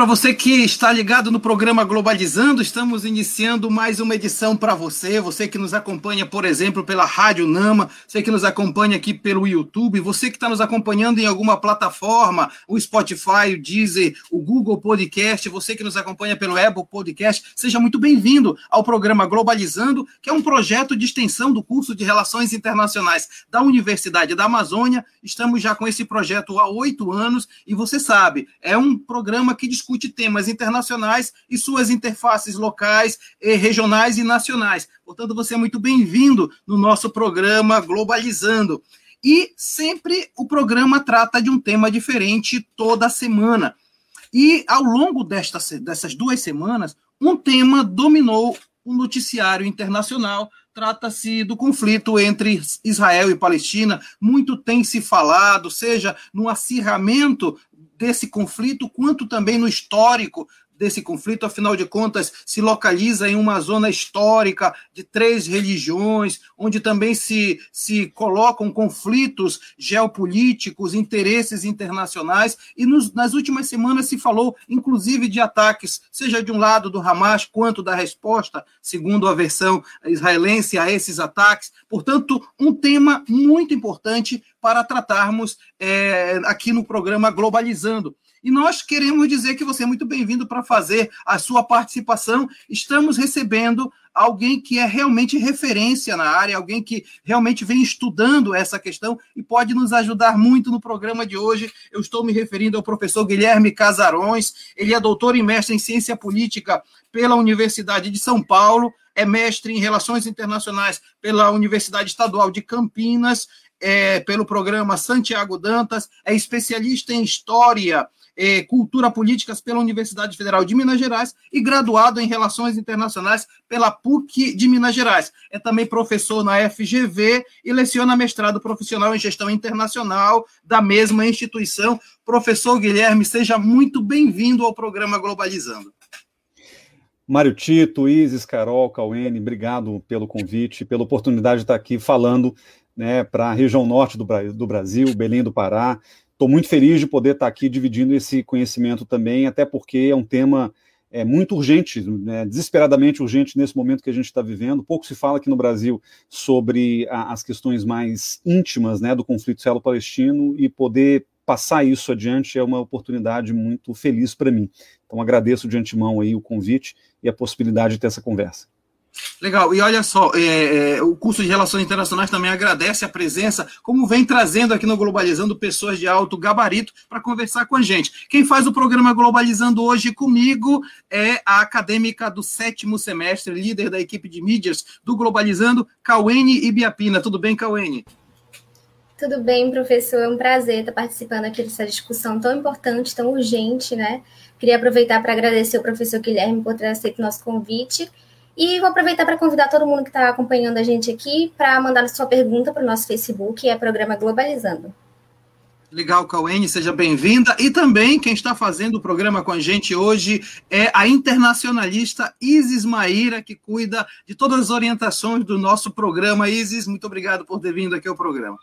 Para você que está ligado no programa Globalizando, estamos iniciando mais uma edição para você. Você que nos acompanha, por exemplo, pela Rádio Nama, você que nos acompanha aqui pelo YouTube, você que está nos acompanhando em alguma plataforma, o Spotify, o Deezer, o Google Podcast, você que nos acompanha pelo Apple Podcast, seja muito bem-vindo ao programa Globalizando, que é um projeto de extensão do curso de Relações Internacionais da Universidade da Amazônia. Estamos já com esse projeto há oito anos e você sabe, é um programa que discute temas internacionais e suas interfaces locais, regionais e nacionais. Portanto, você é muito bem-vindo no nosso programa Globalizando. E sempre o programa trata de um tema diferente toda semana. E ao longo destas, dessas duas semanas, um tema dominou o noticiário internacional. Trata-se do conflito entre Israel e Palestina. Muito tem se falado, seja no acirramento desse conflito, quanto também no histórico desse conflito, afinal de contas, se localiza em uma zona histórica de três religiões, onde também se, se colocam conflitos geopolíticos, interesses internacionais, e nos, nas últimas semanas se falou, inclusive, de ataques, seja de um lado do Hamas, quanto da resposta, segundo a versão israelense, a esses ataques. Portanto, um tema muito importante para tratarmos é, aqui no programa Globalizando. E nós queremos dizer que você é muito bem-vindo para fazer a sua participação. Estamos recebendo alguém que é realmente referência na área, alguém que realmente vem estudando essa questão e pode nos ajudar muito no programa de hoje. Eu estou me referindo ao professor Guilherme Casarões, ele é doutor e mestre em ciência política pela Universidade de São Paulo, é mestre em relações internacionais pela Universidade Estadual de Campinas, é, pelo programa Santiago Dantas, é especialista em história eh, Cultura Políticas pela Universidade Federal de Minas Gerais e graduado em Relações Internacionais pela PUC de Minas Gerais. É também professor na FGV e leciona mestrado profissional em Gestão Internacional da mesma instituição. Professor Guilherme, seja muito bem-vindo ao programa Globalizando. Mário Tito, Isis, Carol, Cauene, obrigado pelo convite, pela oportunidade de estar aqui falando né, para a região norte do, do Brasil, Belém do Pará, Estou muito feliz de poder estar aqui dividindo esse conhecimento também, até porque é um tema é, muito urgente, né, desesperadamente urgente nesse momento que a gente está vivendo. Pouco se fala aqui no Brasil sobre a, as questões mais íntimas né, do conflito israelo-palestino e poder passar isso adiante é uma oportunidade muito feliz para mim. Então agradeço de antemão aí o convite e a possibilidade de ter essa conversa. Legal, e olha só, é, é, o curso de Relações Internacionais também agradece a presença, como vem trazendo aqui no Globalizando pessoas de alto gabarito para conversar com a gente. Quem faz o programa Globalizando hoje comigo é a acadêmica do sétimo semestre, líder da equipe de mídias do Globalizando, Cauene Ibiapina. Tudo bem, Cauene? Tudo bem, professor. É um prazer estar participando aqui dessa discussão tão importante, tão urgente, né? Queria aproveitar para agradecer ao professor Guilherme por ter aceito o nosso convite e vou aproveitar para convidar todo mundo que está acompanhando a gente aqui para mandar sua pergunta para o nosso Facebook, é programa Globalizando. Legal, Cauene, seja bem-vinda. E também quem está fazendo o programa com a gente hoje é a internacionalista Isis Maíra, que cuida de todas as orientações do nosso programa. Isis, muito obrigado por ter vindo aqui ao programa.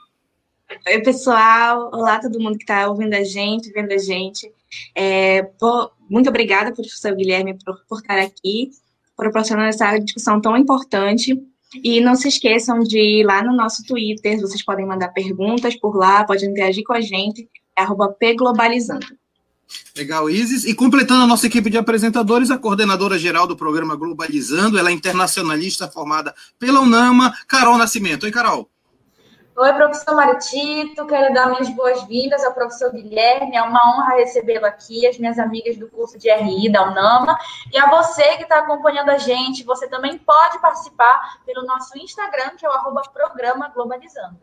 Oi, pessoal. Olá, todo mundo que está ouvindo a gente, vendo a gente. É, por, muito obrigada, professor Guilherme, por, por estar aqui proporcionando essa discussão tão importante. E não se esqueçam de ir lá no nosso Twitter, vocês podem mandar perguntas por lá, podem interagir com a gente, é pglobalizando. Legal, Isis. E completando a nossa equipe de apresentadores, a coordenadora geral do programa Globalizando, ela é internacionalista formada pela UNAMA, Carol Nascimento. Oi, Carol. Oi, professor Maritito, quero dar minhas boas-vindas ao professor Guilherme, é uma honra recebê-lo aqui, as minhas amigas do curso de RI da UNAMA, e a você que está acompanhando a gente, você também pode participar pelo nosso Instagram, que é o arroba programa Globalizando.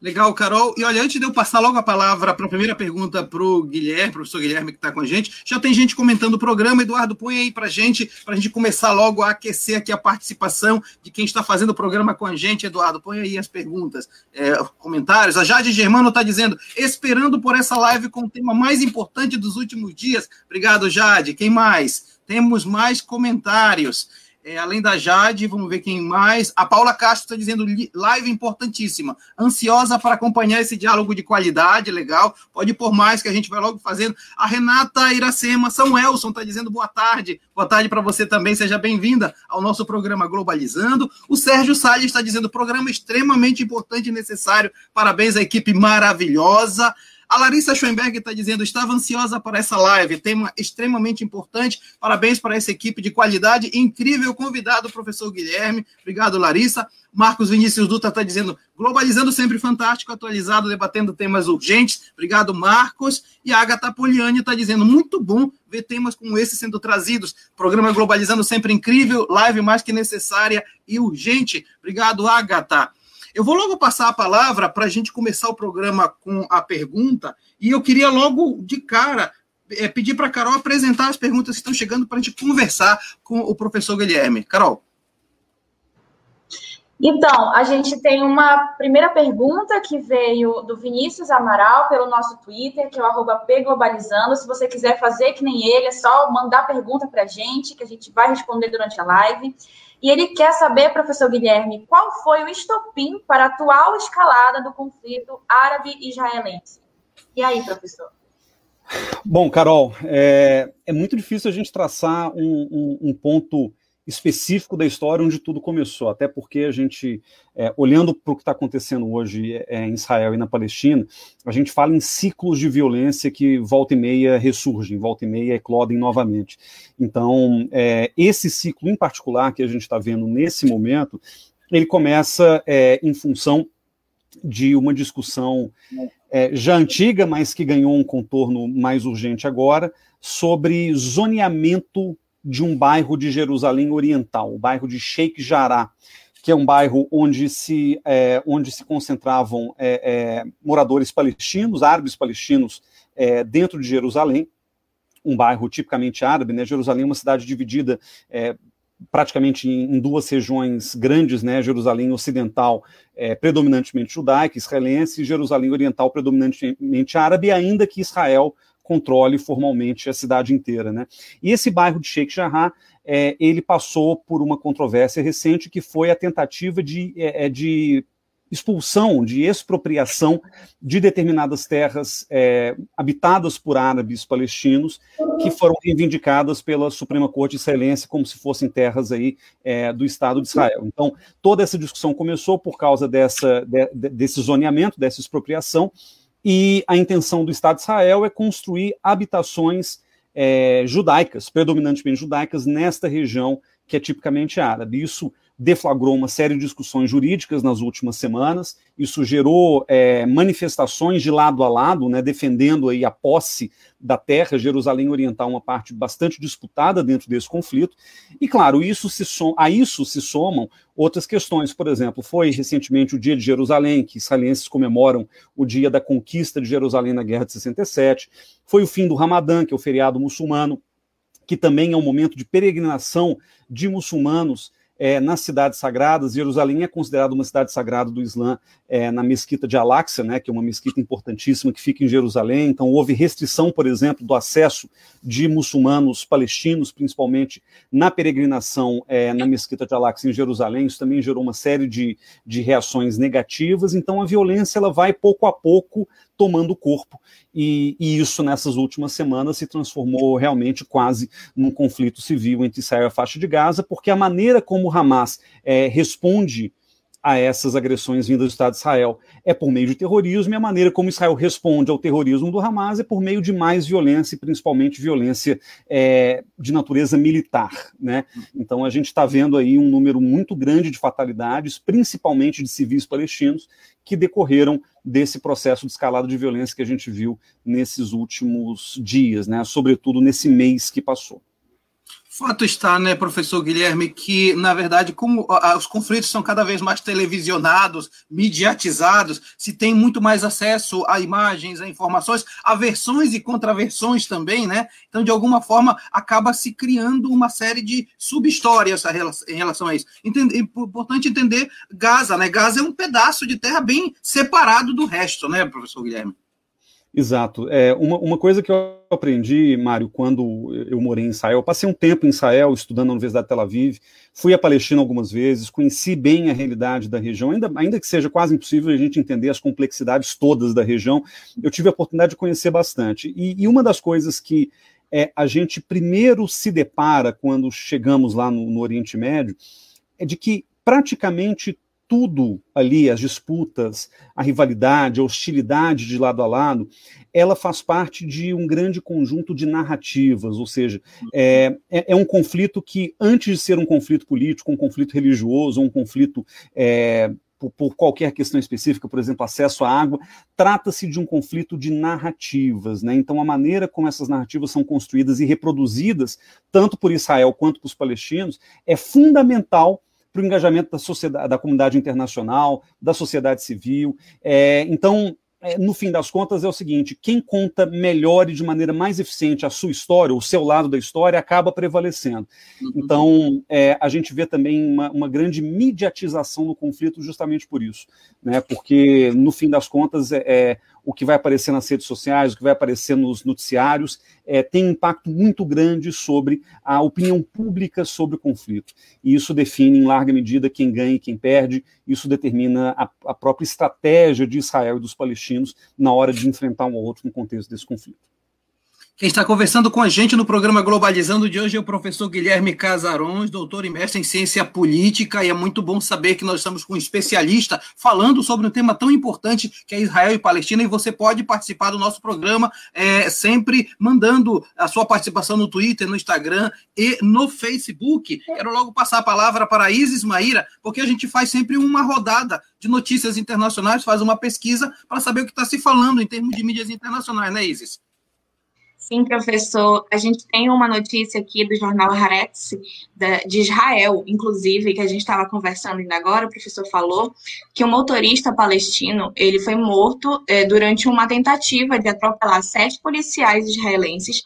Legal, Carol. E olha, antes de eu passar logo a palavra para a primeira pergunta para o Guilherme, professor Guilherme, que está com a gente, já tem gente comentando o programa. Eduardo, põe aí para a gente, para a gente começar logo a aquecer aqui a participação de quem está fazendo o programa com a gente. Eduardo, põe aí as perguntas, é, comentários. A Jade Germano está dizendo, esperando por essa live com o tema mais importante dos últimos dias. Obrigado, Jade. Quem mais? Temos mais comentários. É, além da Jade, vamos ver quem mais. A Paula Castro está dizendo live importantíssima. Ansiosa para acompanhar esse diálogo de qualidade, legal. Pode pôr mais que a gente vai logo fazendo. A Renata Iracema São Elson está dizendo boa tarde. Boa tarde para você também. Seja bem-vinda ao nosso programa Globalizando. O Sérgio Salles está dizendo programa extremamente importante e necessário. Parabéns à equipe maravilhosa. A Larissa Schoenberg está dizendo: estava ansiosa para essa live, tema extremamente importante. Parabéns para essa equipe de qualidade. Incrível convidado, professor Guilherme. Obrigado, Larissa. Marcos Vinícius Dutra está dizendo: globalizando sempre fantástico, atualizado, debatendo temas urgentes. Obrigado, Marcos. E a Agatha Poliani está dizendo: muito bom ver temas como esse sendo trazidos. Programa Globalizando sempre incrível, live mais que necessária e urgente. Obrigado, Agatha. Eu vou logo passar a palavra para a gente começar o programa com a pergunta, e eu queria logo de cara é, pedir para a Carol apresentar as perguntas que estão chegando para a gente conversar com o professor Guilherme. Carol. Então, a gente tem uma primeira pergunta que veio do Vinícius Amaral pelo nosso Twitter, que é o pglobalizando. Se você quiser fazer que nem ele, é só mandar pergunta para a gente, que a gente vai responder durante a live. E ele quer saber, professor Guilherme, qual foi o estopim para a atual escalada do conflito árabe-israelense? E aí, professor? Bom, Carol, é, é, muito difícil a gente traçar um, um, um ponto específico da história onde tudo começou, até porque a gente, é, olhando para o que está acontecendo hoje é, em Israel e na Palestina, a gente fala em ciclos de violência que volta e meia ressurgem, volta e meia eclodem novamente. Então, é, esse ciclo em particular que a gente está vendo nesse momento, ele começa é, em função de uma discussão é, já antiga, mas que ganhou um contorno mais urgente agora, sobre zoneamento de um bairro de Jerusalém Oriental, o bairro de Sheikh Jarrah, que é um bairro onde se, é, onde se concentravam é, é, moradores palestinos, árabes palestinos, é, dentro de Jerusalém, um bairro tipicamente árabe, né? Jerusalém é uma cidade dividida é, praticamente em, duas regiões grandes, né? Jerusalém Ocidental, é, predominantemente judaica, israelense, e Jerusalém Oriental, predominantemente árabe, ainda que Israel controle formalmente a cidade inteira. Né? E esse bairro de Sheikh Jarrah, é, ele passou por uma controvérsia recente que foi a tentativa de, é, é de expulsão, de expropriação de determinadas terras é, habitadas por árabes palestinos que foram reivindicadas pela Suprema Corte israelense como se fossem terras aí é, do Estado de Israel. Então, toda essa discussão começou por causa dessa, de, desse zoneamento, dessa expropriação, e a intenção do Estado de Israel é construir habitações é, judaicas, predominantemente judaicas, nesta região que é tipicamente árabe. Isso deflagrou uma série de discussões jurídicas nas últimas semanas. Isso gerou é, manifestações de lado a lado, né, defendendo aí a posse da terra. Jerusalém Oriental, uma parte bastante disputada dentro desse conflito. E claro, isso se som a isso se somam outras questões. Por exemplo, foi recentemente o Dia de Jerusalém, que israelenses comemoram o dia da conquista de Jerusalém na Guerra de 67. Foi o fim do Ramadã, que é o feriado muçulmano, que também é um momento de peregrinação de muçulmanos é, nas cidades sagradas. Jerusalém é considerada uma cidade sagrada do Islã é, na mesquita de Al-Aqsa, né, que é uma mesquita importantíssima que fica em Jerusalém. Então, houve restrição, por exemplo, do acesso de muçulmanos palestinos, principalmente na peregrinação é, na mesquita de Al-Aqsa em Jerusalém. Isso também gerou uma série de, de reações negativas. Então, a violência ela vai pouco a pouco tomando corpo. E, e, isso, nessas últimas semanas, se transformou realmente quase num conflito civil entre Israel e a faixa de Gaza, porque a maneira como o Hamas é, responde a essas agressões vindas do Estado de Israel é por meio de terrorismo, e a maneira como Israel responde ao terrorismo do Hamas é por meio de mais violência, e principalmente violência é, de natureza militar. Né? Então a gente está vendo aí um número muito grande de fatalidades, principalmente de civis palestinos, que decorreram desse processo de escalada de violência que a gente viu nesses últimos dias, né? sobretudo nesse mês que passou. Fato está, né, professor Guilherme, que, na verdade, como os conflitos são cada vez mais televisionados, mediatizados, se tem muito mais acesso a imagens, a informações, a versões e contraversões também, né? Então, de alguma forma, acaba se criando uma série de sub-histórias em relação a isso. É importante entender Gaza, né? Gaza é um pedaço de terra bem separado do resto, né, professor Guilherme? Exato. É, uma, uma coisa que eu aprendi, Mário, quando eu morei em Israel, eu passei um tempo em Israel estudando na Universidade de Tel Aviv, fui à Palestina algumas vezes, conheci bem a realidade da região, ainda, ainda que seja quase impossível a gente entender as complexidades todas da região, eu tive a oportunidade de conhecer bastante. E, e uma das coisas que é, a gente primeiro se depara quando chegamos lá no, no Oriente Médio é de que praticamente tudo ali, as disputas, a rivalidade, a hostilidade de lado a lado, ela faz parte de um grande conjunto de narrativas, ou seja, é, é, é um conflito que, antes de ser um conflito político, um conflito religioso, um conflito é, por, por, qualquer questão específica, por exemplo, acesso à água, trata-se de um conflito de narrativas. Né? Então, a maneira como essas narrativas são construídas e reproduzidas, tanto por Israel quanto por os palestinos, é fundamental para o engajamento da sociedade, da comunidade internacional, da sociedade civil. É, então, é, no fim das contas, é o seguinte: quem conta melhor e de maneira mais eficiente a sua história, o seu lado da história, acaba prevalecendo. Uhum. Então, é, a gente vê também uma, uma, grande mediatização do conflito justamente por isso, né? Porque, no fim das contas, é, é o que vai aparecer nas redes sociais, o que vai aparecer nos noticiários, é, tem um impacto muito grande sobre a opinião pública sobre o conflito. E isso define, em larga medida, quem ganha e quem perde, isso determina a, a própria estratégia de Israel e dos palestinos na hora de enfrentar um ao outro no contexto desse conflito. Quem está conversando com a gente no programa Globalizando de hoje é o professor Guilherme Casarões, doutor e mestre em ciência política, e é muito bom saber que nós estamos com um especialista falando sobre um tema tão importante que é Israel e Palestina, e você pode participar do nosso programa é, sempre mandando a sua participação no Twitter, no Instagram e no Facebook. Quero logo passar a palavra para Isis Maíra, porque a gente faz sempre uma rodada de notícias internacionais, faz uma pesquisa para saber o que está se falando em termos de mídias internacionais, né, Isis? Sim, professor. A gente tem uma notícia aqui do jornal Haaretz, de Israel, inclusive, que a gente estava conversando ainda agora, o professor falou, que um motorista palestino ele foi morto é, durante uma tentativa de atropelar sete policiais israelenses.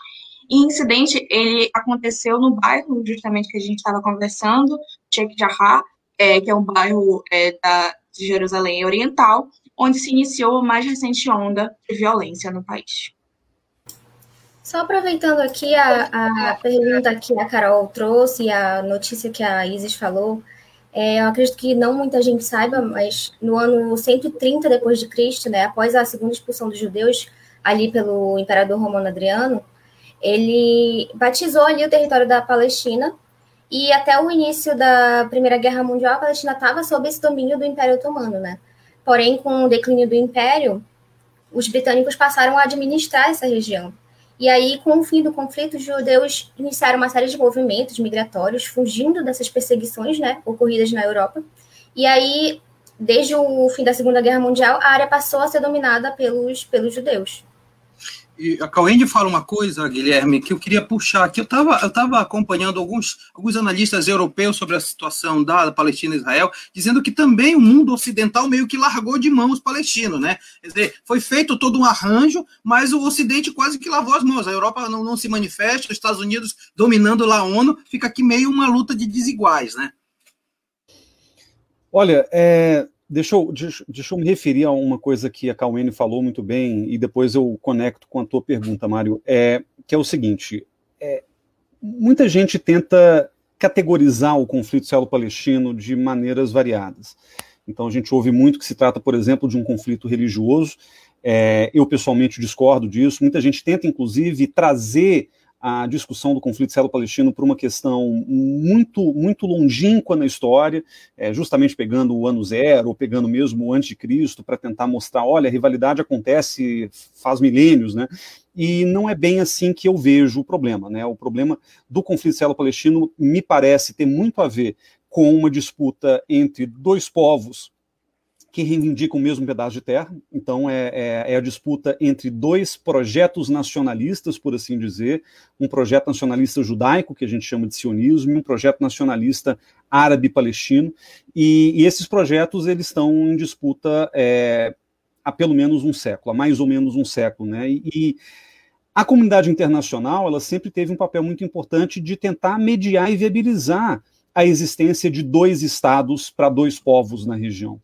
E incidente ele aconteceu no bairro, justamente que a gente estava conversando, Sheikh Jarrah, é, que é um bairro é, da, de Jerusalém Oriental, onde se iniciou a mais recente onda de violência no país. Só aproveitando aqui a, a pergunta que a Carol trouxe e a notícia que a Isis falou, é, eu acredito que não muita gente saiba, mas no ano 130 depois de Cristo, né, após a segunda expulsão dos judeus ali pelo imperador romano Adriano, ele batizou ali o território da Palestina e até o início da Primeira Guerra Mundial a Palestina estava sob esse domínio do Império Otomano, né? Porém, com o declínio do Império, os britânicos passaram a administrar essa região. E aí, com o fim do conflito, os judeus iniciaram uma série de movimentos migratórios, fugindo dessas perseguições né, ocorridas na Europa. E aí, desde o fim da Segunda Guerra Mundial, a área passou a ser dominada pelos, pelos judeus. A Cauende fala uma coisa, Guilherme, que eu queria puxar aqui. Eu estava eu tava acompanhando alguns, alguns analistas europeus sobre a situação da Palestina e Israel, dizendo que também o mundo ocidental meio que largou de mão os palestinos, né? Quer dizer, foi feito todo um arranjo, mas o Ocidente quase que lavou as mãos. A Europa não, não se manifesta, os Estados Unidos dominando lá a ONU, fica aqui meio uma luta de desiguais, né? Olha, é, Deixa eu, deixa, deixa, eu me referir a uma coisa que a Cauene falou muito bem, e depois eu conecto com a tua pergunta, Mário, é, que é o seguinte: é, muita gente tenta categorizar o conflito israelo-palestino de maneiras variadas. Então a gente ouve muito que se trata, por exemplo, de um conflito religioso. É, eu pessoalmente discordo disso. Muita gente tenta, inclusive, trazer a discussão do conflito israelo-palestino por uma questão muito muito longínqua na história, é, justamente pegando o ano zero, ou pegando mesmo o anticristo, para tentar mostrar, olha, a rivalidade acontece faz milênios, né? E não é bem assim que eu vejo o problema, né? O problema do conflito israelo-palestino me parece ter muito a ver com uma disputa entre dois povos que reivindicam o mesmo pedaço de terra. Então, é, é, é, a disputa entre dois projetos nacionalistas, por assim dizer: um projeto nacionalista judaico, que a gente chama de sionismo, e um projeto nacionalista árabe-palestino. E, e, esses projetos eles estão em disputa é, há pelo menos um século, há mais ou menos um século. Né? E, e a comunidade internacional ela sempre teve um papel muito importante de tentar mediar e viabilizar a existência de dois estados para dois povos na região.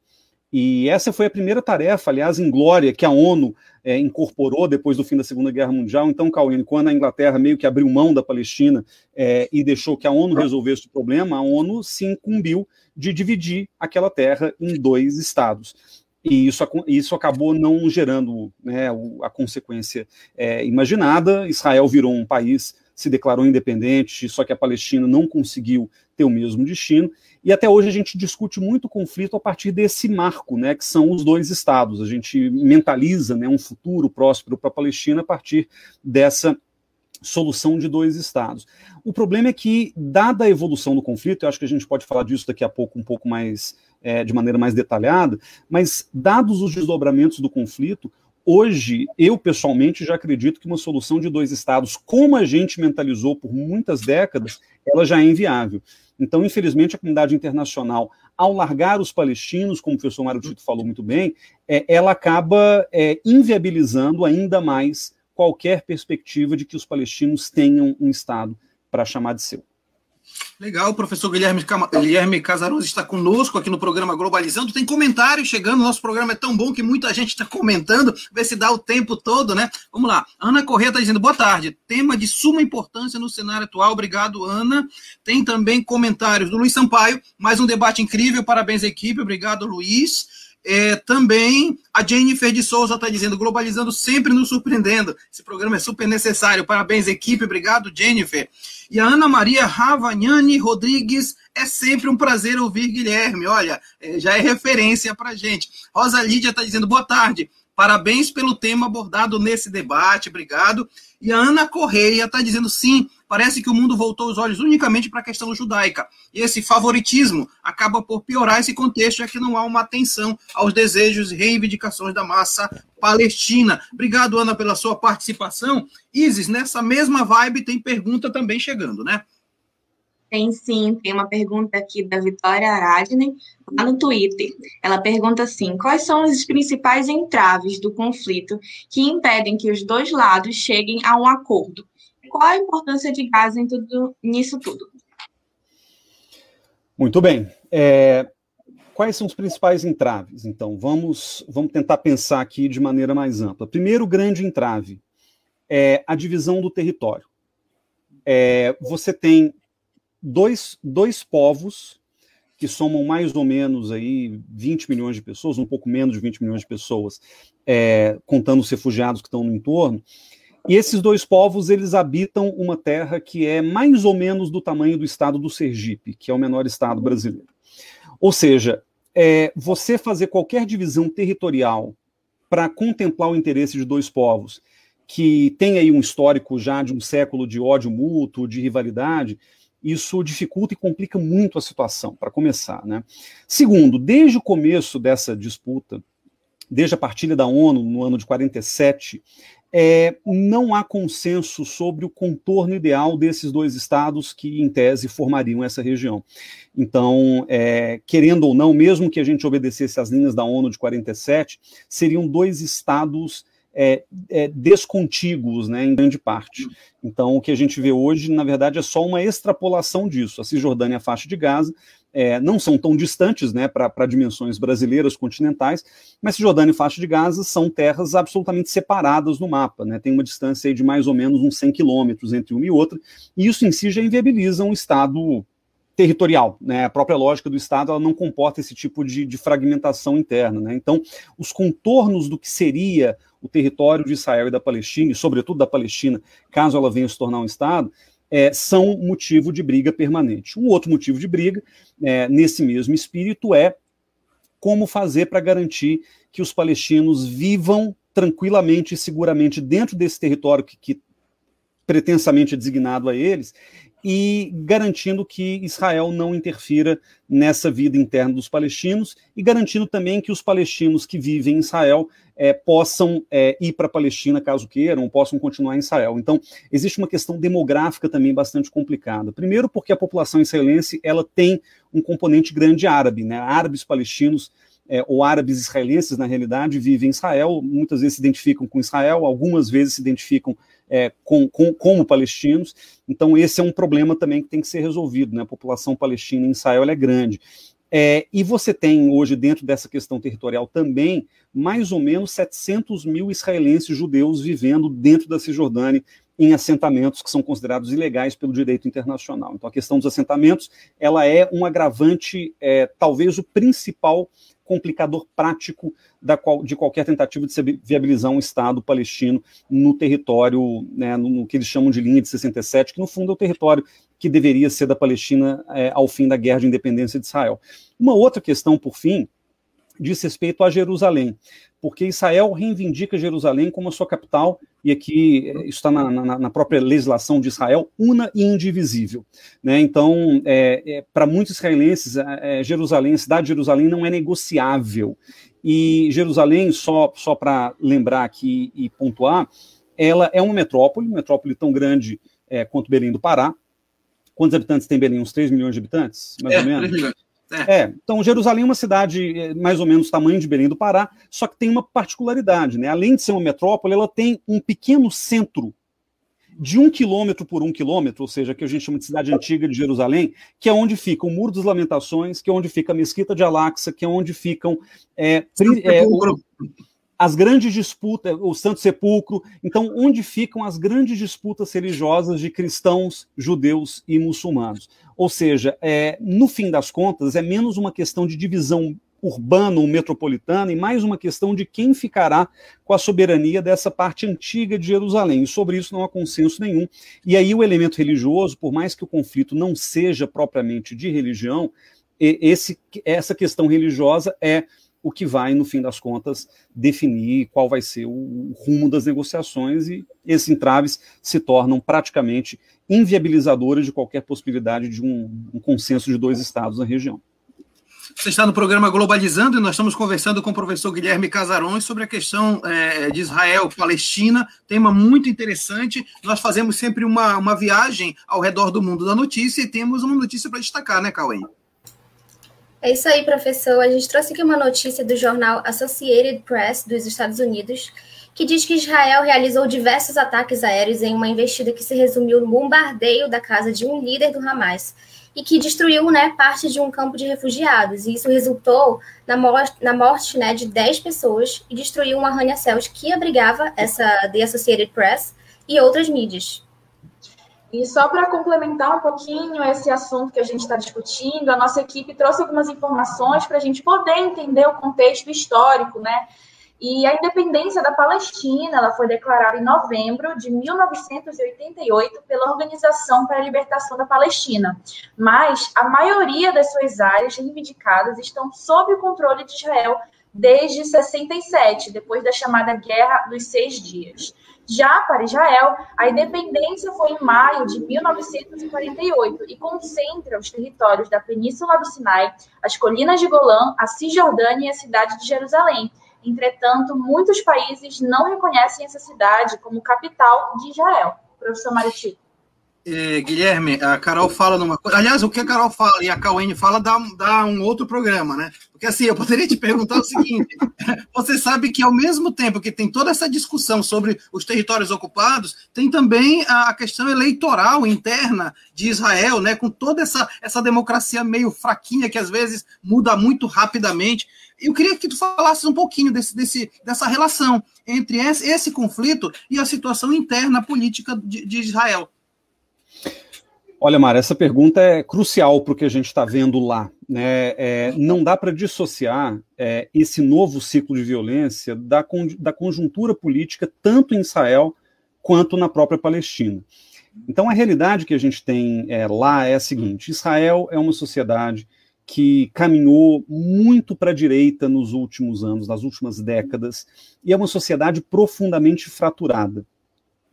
E essa foi a primeira tarefa, aliás, em glória, que a ONU é, incorporou depois do fim da Segunda Guerra Mundial. Então, Cauene, quando a Inglaterra meio que abriu mão da Palestina é, e deixou que a ONU resolvesse o problema, a ONU se incumbiu de dividir aquela terra em dois estados. E isso, isso acabou não gerando né, a consequência é, imaginada. Israel virou um país, se declarou independente, só que a Palestina não conseguiu ter o mesmo destino. E até hoje a gente discute muito o conflito a partir desse marco, né, que são os dois estados. A gente mentaliza né, um futuro próspero para a Palestina a partir dessa solução de dois estados. O problema é que, dada a evolução do conflito, eu acho que a gente pode falar disso daqui a pouco um pouco mais é, de maneira mais detalhada, mas dados os desdobramentos do conflito, hoje eu pessoalmente já acredito que uma solução de dois estados, como a gente mentalizou por muitas décadas, ela já é inviável. Então, infelizmente, a comunidade internacional, ao largar os palestinos, como o professor Mário Tito falou muito bem, é, ela acaba é, inviabilizando ainda mais qualquer perspectiva de que os palestinos tenham um Estado para chamar de seu. Legal, o professor Guilherme, Guilherme Casaroso está conosco aqui no programa Globalizando. Tem comentários chegando, nosso programa é tão bom que muita gente está comentando, ver se dá o tempo todo, né? Vamos lá. Ana Corrêa está dizendo, boa tarde, tema de suma importância no cenário atual. Obrigado, Ana. Tem também comentários do Luiz Sampaio, mais um debate incrível, parabéns, equipe. Obrigado, Luiz. É, também a Jennifer de Souza está dizendo, globalizando sempre nos surpreendendo. Esse programa é super necessário. Parabéns, equipe. Obrigado, Jennifer. E a Ana Maria Ravagnani Rodrigues, é sempre um prazer ouvir Guilherme. Olha, é, já é referência para gente. Rosa Lídia está dizendo, boa tarde. Parabéns pelo tema abordado nesse debate, obrigado. E a Ana Correia está dizendo sim, parece que o mundo voltou os olhos unicamente para a questão judaica. E esse favoritismo acaba por piorar esse contexto, já que não há uma atenção aos desejos e reivindicações da massa palestina. Obrigado, Ana, pela sua participação. Isis, nessa mesma vibe tem pergunta também chegando, né? Tem sim, tem uma pergunta aqui da Vitória Aradne, lá no Twitter. Ela pergunta assim: quais são os principais entraves do conflito que impedem que os dois lados cheguem a um acordo? Qual a importância de Gaza em tudo, nisso tudo? Muito bem. É, quais são os principais entraves? Então, vamos, vamos tentar pensar aqui de maneira mais ampla. Primeiro grande entrave é a divisão do território. É, você tem dois, dois povos que somam mais ou menos aí 20 milhões de pessoas, um pouco menos de 20 milhões de pessoas, é, contando os refugiados que estão no entorno. E esses dois povos, eles habitam uma terra que é mais ou menos do tamanho do estado do Sergipe, que é o menor estado brasileiro. Ou seja, é, você fazer qualquer divisão territorial para contemplar o interesse de dois povos, que tem aí um histórico já de um século de ódio mútuo, de rivalidade, isso dificulta e complica muito a situação, para começar. Né? Segundo, desde o começo dessa disputa, desde a partilha da ONU no ano de 47, é, não há consenso sobre o contorno ideal desses dois estados que, em tese, formariam essa região. Então, é, querendo ou não, mesmo que a gente obedecesse às linhas da ONU de 47, seriam dois estados é, é, descontíguos, né, em grande parte. Então, o que a gente vê hoje, na verdade, é só uma extrapolação disso. A Cisjordânia e a faixa de Gaza é, não são tão distantes né, para dimensões brasileiras, continentais, mas Cisjordânia e faixa de Gaza são terras absolutamente separadas no mapa. Né, tem uma distância de mais ou menos uns 100 quilômetros entre uma e outra, e isso em si já inviabiliza um Estado territorial, né? A própria lógica do Estado ela não comporta esse tipo de, de fragmentação interna, né? Então, os contornos do que seria o território de Israel e da Palestina, e sobretudo da Palestina, caso ela venha se tornar um Estado, é, são motivo de briga permanente. Um outro motivo de briga, é, nesse mesmo espírito, é como fazer para garantir que os palestinos vivam tranquilamente e seguramente dentro desse território que, que pretensamente é designado a eles e garantindo que Israel não interfira nessa vida interna dos palestinos e garantindo também que os palestinos que vivem em Israel é, possam é, ir para a Palestina caso queiram, possam continuar em Israel. Então, existe uma questão demográfica também bastante complicada. Primeiro, porque a população israelense ela tem um componente grande árabe, né? Árabes palestinos é, ou árabes israelenses, na realidade, vivem em Israel, muitas vezes se identificam com Israel, algumas vezes se identificam é, com, com, como palestinos. Então, esse é um problema também que tem que ser resolvido. Né? A população palestina em Israel é grande. É, e você tem hoje, dentro dessa questão territorial também, mais ou menos 700 mil israelenses judeus vivendo dentro da Cisjordânia em assentamentos que são considerados ilegais pelo direito internacional. Então, a questão dos assentamentos, ela é um agravante, é, talvez o principal complicador prático qual, de qualquer tentativa de se viabilizar um Estado palestino no território, né, no, no, que eles chamam de linha de 67, que no fundo é o território que deveria ser da Palestina é, ao fim da guerra de independência de Israel. Uma outra questão, por fim, diz respeito a Jerusalém, porque Israel reivindica Jerusalém como a sua capital, e aqui é, isso está na, na, na, própria legislação de Israel, una e indivisível. Né? Então, é, é, para muitos israelenses, é, é, Jerusalém, a cidade de Jerusalém não é negociável. E Jerusalém, só, só para lembrar aqui e pontuar, ela é uma metrópole, metrópole tão grande é, quanto Belém do Pará. Quantos habitantes tem Belém? Uns 3 milhões de habitantes, mais ou menos? É. é. então Jerusalém é uma cidade é, mais ou menos tamanho de Belém do Pará, só que tem uma particularidade, né? Além de ser uma metrópole, ela tem um pequeno centro de um quilômetro por um quilômetro, ou seja, que a gente chama de cidade antiga de Jerusalém, que é onde fica o Muro das Lamentações, que é onde fica a Mesquita de Al-Aqsa, que é onde ficam é, é, o, as grandes disputas, o Santo Sepulcro, então onde ficam as grandes disputas religiosas de cristãos, judeus e muçulmanos. Ou seja, é, no fim das contas, é menos uma questão de divisão urbana ou metropolitana e mais uma questão de quem ficará com a soberania dessa parte antiga de Jerusalém. E sobre isso não há consenso nenhum. E aí o elemento religioso, por mais que o conflito não seja propriamente de religião, esse, essa questão religiosa é o que vai, no fim das contas, definir qual vai ser o rumo das negociações e esses entraves se tornam praticamente inviabilizadores de qualquer possibilidade de um, um consenso de dois estados na região. Você está no programa Globalizando e nós estamos conversando com o professor Guilherme Casarões sobre a questão é, de Israel-Palestina, tema muito interessante. Nós fazemos sempre uma, uma viagem ao redor do mundo da notícia e temos uma notícia para destacar, né, Cauê? É isso aí, professor. A gente trouxe aqui uma notícia do jornal Associated Press dos Estados Unidos, que diz que Israel realizou diversos ataques aéreos em uma investida que se resumiu no bombardeio da casa de um líder do Hamas e que destruiu né, parte de um campo de refugiados. E isso resultou na morte, na morte né, de 10 pessoas e destruiu um arranha-céus que abrigava essa The Associated Press e outras mídias. E só para complementar um pouquinho esse assunto que a gente está discutindo, a nossa equipe trouxe algumas informações para a gente poder entender o contexto histórico, né? E a independência da Palestina, ela foi declarada em novembro de 1988 pela Organização para a Libertação da Palestina. Mas a maioria das suas áreas reivindicadas estão sob o controle de Israel desde 67, depois da chamada Guerra dos Seis Dias. Já para Israel, a independência foi em maio de 1948 e concentra os territórios da Península do Sinai, as colinas de Golã, a Cisjordânia e a cidade de Jerusalém. Entretanto, muitos países não reconhecem essa cidade como capital de Israel. Professor Mariti. É, Guilherme, a Carol fala numa coisa. Aliás, o que a Carol fala e a Cauene fala dá, dá um outro programa, né? Porque assim, eu poderia te perguntar o seguinte: você sabe que ao mesmo tempo que tem toda essa discussão sobre os territórios ocupados, tem também a questão eleitoral interna de Israel, né? Com toda essa, essa democracia meio fraquinha que às vezes muda muito rapidamente. Eu queria que tu falasses um pouquinho desse, desse, dessa relação entre esse, esse conflito e a situação interna política de, de Israel. Olha, Mara, essa pergunta é crucial para o que a gente está vendo lá. Né? É, não dá para dissociar é, esse novo ciclo de violência da, da conjuntura política, tanto em Israel quanto na própria Palestina. Então, a realidade que a gente tem é, lá é a seguinte: Israel é uma sociedade que caminhou muito para a direita nos últimos anos, nas últimas décadas, e é uma sociedade profundamente fraturada.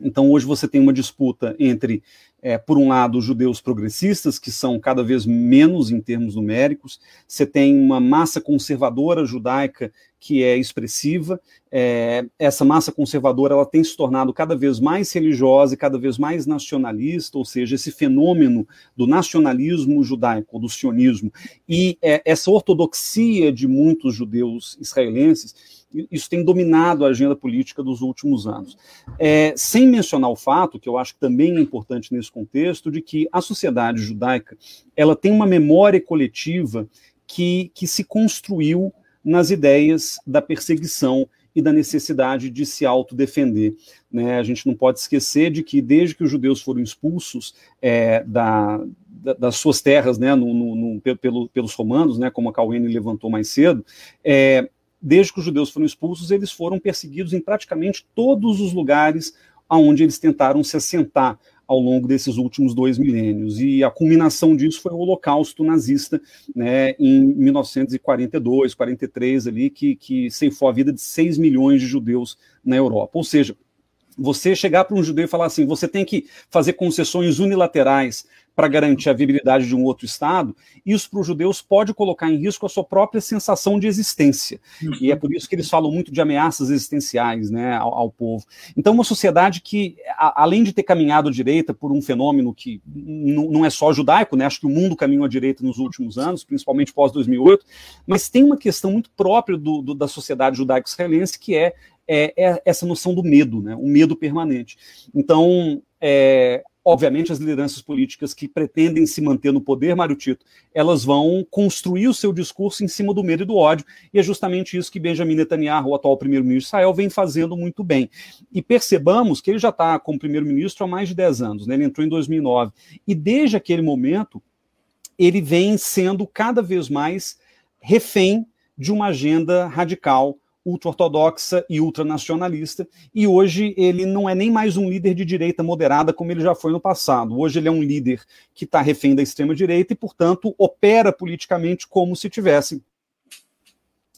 Então, hoje você tem uma disputa entre é, por um lado, os judeus progressistas, que são cada vez menos em termos numéricos, você tem uma massa conservadora judaica que é expressiva, é, essa massa conservadora ela tem se tornado cada vez mais religiosa e cada vez mais nacionalista, ou seja, esse fenômeno do nacionalismo judaico, do sionismo, e é, essa ortodoxia de muitos judeus israelenses, isso tem dominado a agenda política dos últimos anos. É, sem mencionar o fato, que eu acho que também é importante nesse contexto, de que a sociedade judaica ela tem uma memória coletiva que, que se construiu nas ideias da perseguição e da necessidade de se autodefender. Né? A gente não pode esquecer de que, desde que os judeus foram expulsos é, da, da, das suas terras né, no, no, no, pelo, pelos romanos, né, como a Cauene levantou mais cedo, é, desde que os judeus foram expulsos, eles foram perseguidos em praticamente todos os lugares aonde eles tentaram se assentar ao longo desses últimos dois milênios. E a culminação disso foi o Holocausto nazista, né, em 1942, 43, ali, que, que ceifou a vida de 6 milhões de judeus na Europa. Ou seja, você chegar para um judeu e falar assim, você tem que fazer concessões unilaterais para garantir a viabilidade de um outro Estado, isso para os judeus pode colocar em risco a sua própria sensação de existência. Uhum. E é por isso que eles falam muito de ameaças existenciais né, ao, ao povo. Então, uma sociedade que, a, além de ter caminhado à direita por um fenômeno que não é só judaico, né, acho que o mundo caminhou à direita nos últimos anos, principalmente pós-2008, mas tem uma questão muito própria do, do, da sociedade judaico-israelense que é é, é, essa noção do medo, né? o medo permanente. Então, é, obviamente, as lideranças políticas que pretendem se manter no poder, Mário Tito, elas vão construir o seu discurso em cima do medo e do ódio, e é justamente isso que Benjamin Netanyahu, o atual primeiro-ministro de Israel, vem fazendo muito bem. E percebamos que ele já está como primeiro-ministro há mais de 10 anos, né? ele entrou em 2009, e desde aquele momento, ele vem sendo cada vez mais refém de uma agenda radical ultra-ortodoxa e ultranacionalista, e hoje ele não é nem mais um líder de direita moderada como ele já foi no passado. Hoje ele é um líder que está refém da extrema-direita e, portanto, opera politicamente como se tivesse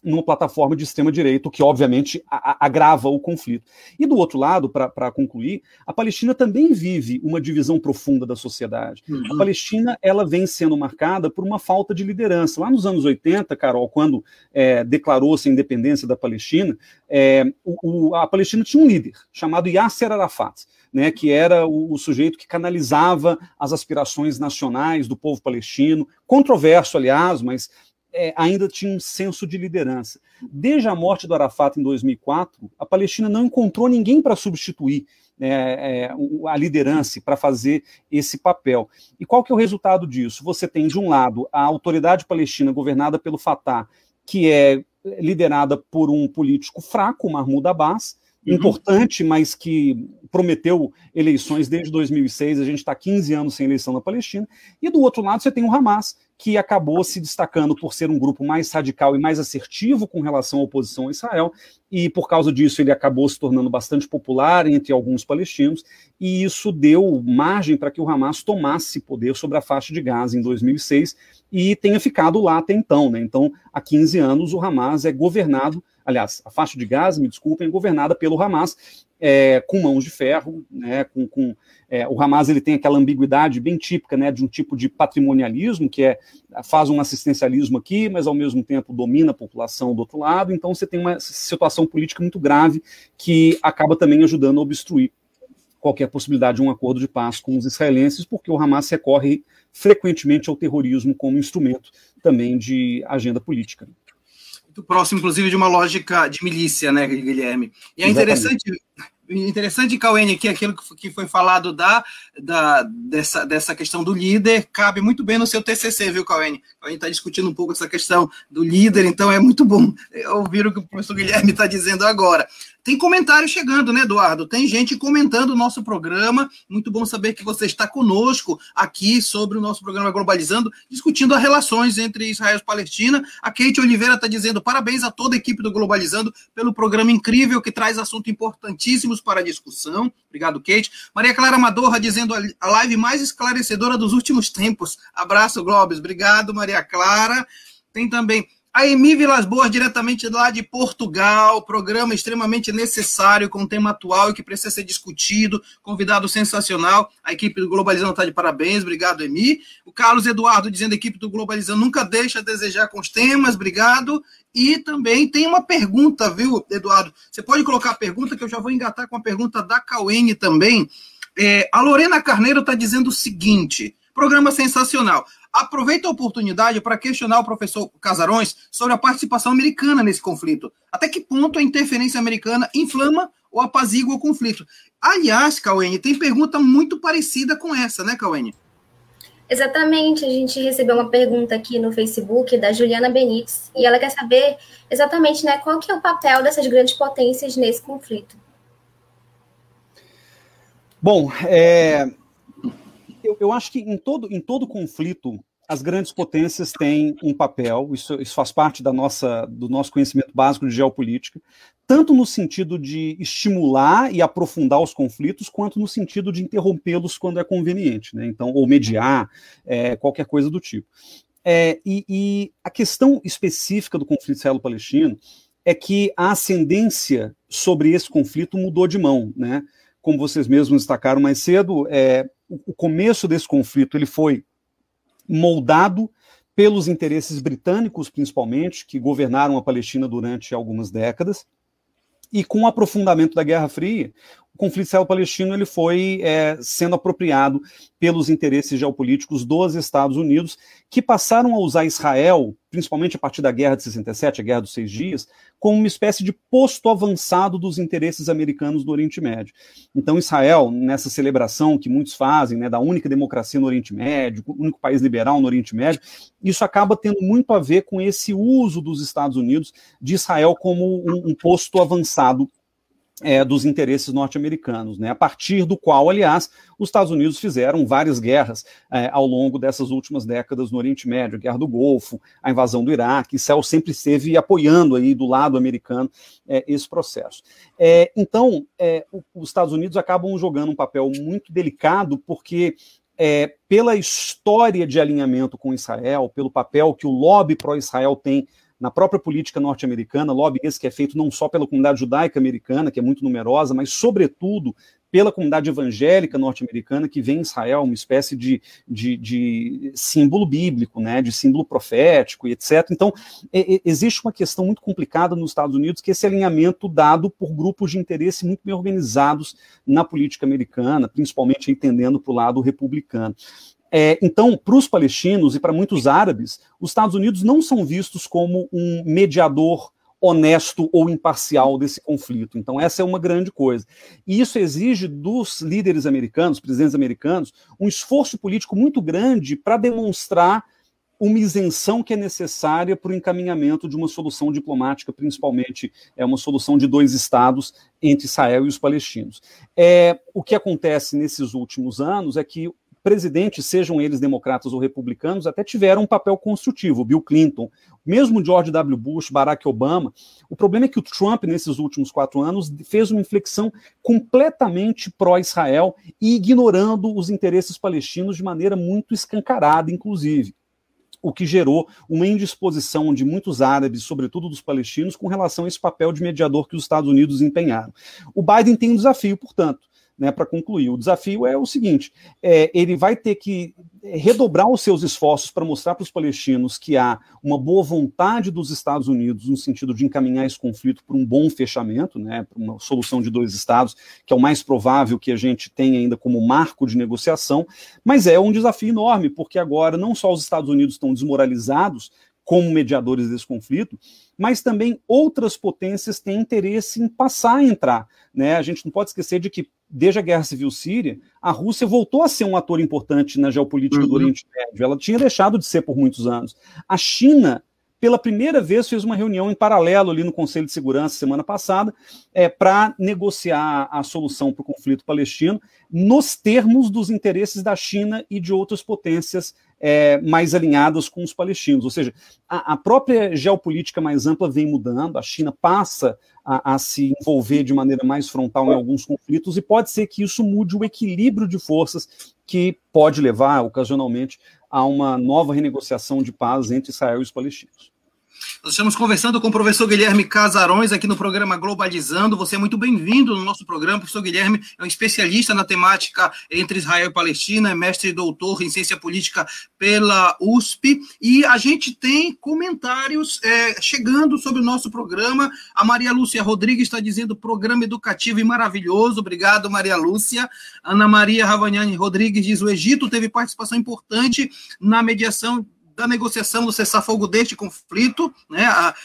numa plataforma de extrema-direita, o que obviamente agrava o conflito. E do outro lado, para concluir, a Palestina também vive uma divisão profunda da sociedade. Uhum. A Palestina ela vem sendo marcada por uma falta de liderança. Lá nos anos 80, Carol, quando é, declarou-se a independência da Palestina, é, o, o, a Palestina tinha um líder chamado Yasser Arafat. Né, que era o, o, sujeito que canalizava as aspirações nacionais do povo palestino, controverso, aliás, mas é, ainda tinha um senso de liderança. Desde a morte do Arafat em 2004, a Palestina não encontrou ninguém para substituir é, é, a liderança, para fazer esse papel. E qual que é o resultado disso? Você tem, de um lado, a autoridade palestina governada pelo Fatah, que é liderada por um político fraco, Mahmoud Abbas, uhum. importante, mas que prometeu eleições desde 2006, a gente está 15 anos sem eleição na Palestina, e do outro lado você tem o Hamas, que acabou se destacando por ser um grupo mais radical e mais assertivo com relação à oposição a Israel, e por causa disso ele acabou se tornando bastante popular entre alguns palestinos, e isso deu margem para que o Hamas tomasse poder sobre a faixa de Gaza em 2006 e tenha ficado lá até então. Né? Então, há 15 anos, o Hamas é governado, aliás, a faixa de Gaza, me desculpem, é governada pelo Hamas, é, com mãos de ferro, né, com, com é, o Hamas ele tem aquela ambiguidade bem típica né, de um tipo de patrimonialismo, que é faz um assistencialismo aqui, mas ao mesmo tempo domina a população do outro lado, então você tem uma situação política muito grave que acaba também ajudando a obstruir qualquer possibilidade de um acordo de paz com os israelenses, porque o Hamas recorre frequentemente ao terrorismo como instrumento também de agenda política muito próximo, inclusive, de uma lógica de milícia, né, Guilherme? E é interessante, interessante, Cauene, que aquilo que foi falado da, da, dessa, dessa questão do líder cabe muito bem no seu TCC, viu, Cauene? A gente está discutindo um pouco essa questão do líder, então é muito bom ouvir o que o professor Guilherme está dizendo agora. Tem comentário chegando, né, Eduardo? Tem gente comentando o nosso programa. Muito bom saber que você está conosco aqui sobre o nosso programa Globalizando, discutindo as relações entre Israel e Palestina. A Kate Oliveira está dizendo parabéns a toda a equipe do Globalizando pelo programa incrível que traz assuntos importantíssimos para a discussão. Obrigado, Kate. Maria Clara Madorra dizendo a live mais esclarecedora dos últimos tempos. Abraço, Globes. Obrigado, Maria Clara. Tem também a Emi Vilas Boas, diretamente lá de Portugal, programa extremamente necessário, com tema atual e que precisa ser discutido, convidado sensacional. A equipe do Globalizando está de parabéns, obrigado, Emi. O Carlos Eduardo dizendo a equipe do Globalizando nunca deixa a desejar com os temas, obrigado. E também tem uma pergunta, viu, Eduardo? Você pode colocar a pergunta, que eu já vou engatar com a pergunta da Cauene também. É, a Lorena Carneiro está dizendo o seguinte: programa sensacional aproveita a oportunidade para questionar o professor Casarões sobre a participação americana nesse conflito. Até que ponto a interferência americana inflama ou apazigua o conflito? Aliás, Cauene, tem pergunta muito parecida com essa, né, Cauene? Exatamente, a gente recebeu uma pergunta aqui no Facebook da Juliana Benites e ela quer saber exatamente né, qual que é o papel dessas grandes potências nesse conflito. Bom, é, eu, eu, acho que em todo, em todo conflito as grandes potências têm um papel, isso, isso, faz parte da nossa, do nosso conhecimento básico de geopolítica, tanto no sentido de estimular e aprofundar os conflitos, quanto no sentido de interrompê-los quando é conveniente, né? Então, ou mediar, é, qualquer coisa do tipo. É, e, e, a questão específica do conflito israelo-palestino é que a ascendência sobre esse conflito mudou de mão, né? Como vocês mesmos destacaram mais cedo, é, o começo desse conflito ele foi moldado pelos interesses britânicos, principalmente, que governaram a Palestina durante algumas décadas, e com o aprofundamento da Guerra Fria, o conflito israelo-palestino ele foi é, sendo apropriado pelos interesses geopolíticos dos Estados Unidos, que passaram a usar Israel, principalmente a partir da Guerra de 67, a Guerra dos Seis Dias, como uma espécie de posto avançado dos interesses americanos do Oriente Médio. Então, Israel, nessa celebração que muitos fazem, né, da única democracia no Oriente Médio, único país liberal no Oriente Médio, isso acaba tendo muito a ver com esse uso dos Estados Unidos de Israel como um, um posto avançado é, dos interesses norte-americanos, né, a partir do qual, aliás, os Estados Unidos fizeram várias guerras é, ao longo dessas últimas décadas no Oriente Médio, a Guerra do Golfo, a invasão do Iraque, Israel sempre esteve apoiando aí do lado americano é, esse processo. É, então, é, os Estados Unidos acabam jogando um papel muito delicado, porque é, pela história de alinhamento com Israel, pelo papel que o lobby pró-Israel tem na própria política norte-americana, lobby esse que é feito não só pela comunidade judaica americana, que é muito numerosa, mas, sobretudo, pela comunidade evangélica norte-americana, que vê em Israel uma espécie de, de, de, símbolo bíblico, né, de símbolo profético e etc. Então, é, existe uma questão muito complicada nos Estados Unidos, que é esse alinhamento dado por grupos de interesse muito bem organizados na política americana, principalmente entendendo para o lado republicano. É, então, para os palestinos e para muitos árabes, os Estados Unidos não são vistos como um mediador honesto ou imparcial desse conflito. Então, essa é uma grande coisa. E isso exige dos líderes americanos, presidentes americanos, um esforço político muito grande para demonstrar uma isenção que é necessária para o encaminhamento de uma solução diplomática, principalmente é uma solução de dois estados entre Israel e os palestinos. É, o que acontece nesses últimos anos é que presidentes, sejam eles democratas ou republicanos, até tiveram um papel construtivo. Bill Clinton, mesmo George W. Bush, Barack Obama. O problema é que o Trump, nesses últimos quatro anos, fez uma inflexão completamente pró-Israel e ignorando os interesses palestinos de maneira muito escancarada, inclusive o que gerou uma indisposição de muitos árabes, sobretudo dos palestinos, com relação a esse papel de mediador que os Estados Unidos empenharam. O Biden tem um desafio, portanto, né, para concluir. O desafio é o seguinte: é, ele vai ter que redobrar os seus esforços para mostrar para os palestinos que há uma boa vontade dos Estados Unidos no sentido de encaminhar esse conflito para um bom fechamento, né, para uma solução de dois estados, que é o mais provável que a gente tenha ainda como marco de negociação, mas é um desafio enorme, porque agora não só os Estados Unidos estão desmoralizados como mediadores desse conflito, mas também outras potências têm interesse em passar a entrar. Né? A gente não pode esquecer de que, desde a Guerra Civil Síria, a Rússia voltou a ser um ator importante na geopolítica uhum. do Oriente Médio. Ela tinha deixado de ser por muitos anos. A China pela primeira vez fez uma reunião em paralelo ali no Conselho de Segurança semana passada é, para negociar a solução para o conflito palestino nos termos dos interesses da China e de outras potências é, mais alinhadas com os palestinos. Ou seja, a, a, própria geopolítica mais ampla vem mudando, a China passa a, a, se envolver de maneira mais frontal em alguns conflitos, e pode ser que isso mude o equilíbrio de forças que pode levar, ocasionalmente, a uma nova renegociação de paz entre Israel e os palestinos. Nós estamos conversando com o professor Guilherme Casarões aqui no programa Globalizando. Você é muito bem-vindo no nosso programa. O professor Guilherme é um especialista na temática entre Israel e Palestina, é mestre e doutor em ciência política pela USP. E a gente tem comentários é, chegando sobre o nosso programa. A Maria Lúcia Rodrigues está dizendo programa educativo e maravilhoso. Obrigado, Maria Lúcia. Ana Maria Ravagnani Rodrigues diz: o Egito teve participação importante na mediação da negociação do cessar-fogo deste conflito, né? A,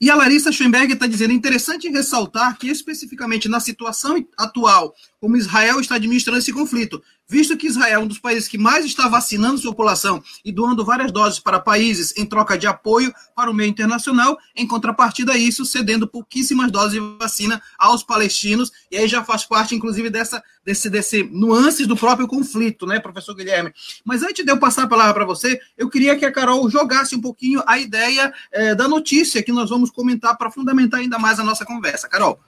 e a Larissa Schoenberg está dizendo: é interessante ressaltar que, especificamente na situação atual, como Israel está administrando esse conflito, visto que Israel é um dos países que mais está vacinando sua população e doando várias doses para países em troca de apoio para o meio internacional, em contrapartida a isso, cedendo pouquíssimas doses de vacina aos palestinos, e aí já faz parte, inclusive, dessa, desse, desse nuances do próprio conflito, né, professor Guilherme? Mas antes de eu passar a palavra para você, eu queria que a Carol jogasse um pouquinho a ideia é, da notícia que nós vamos comentar para fundamentar ainda mais a nossa conversa. Carol.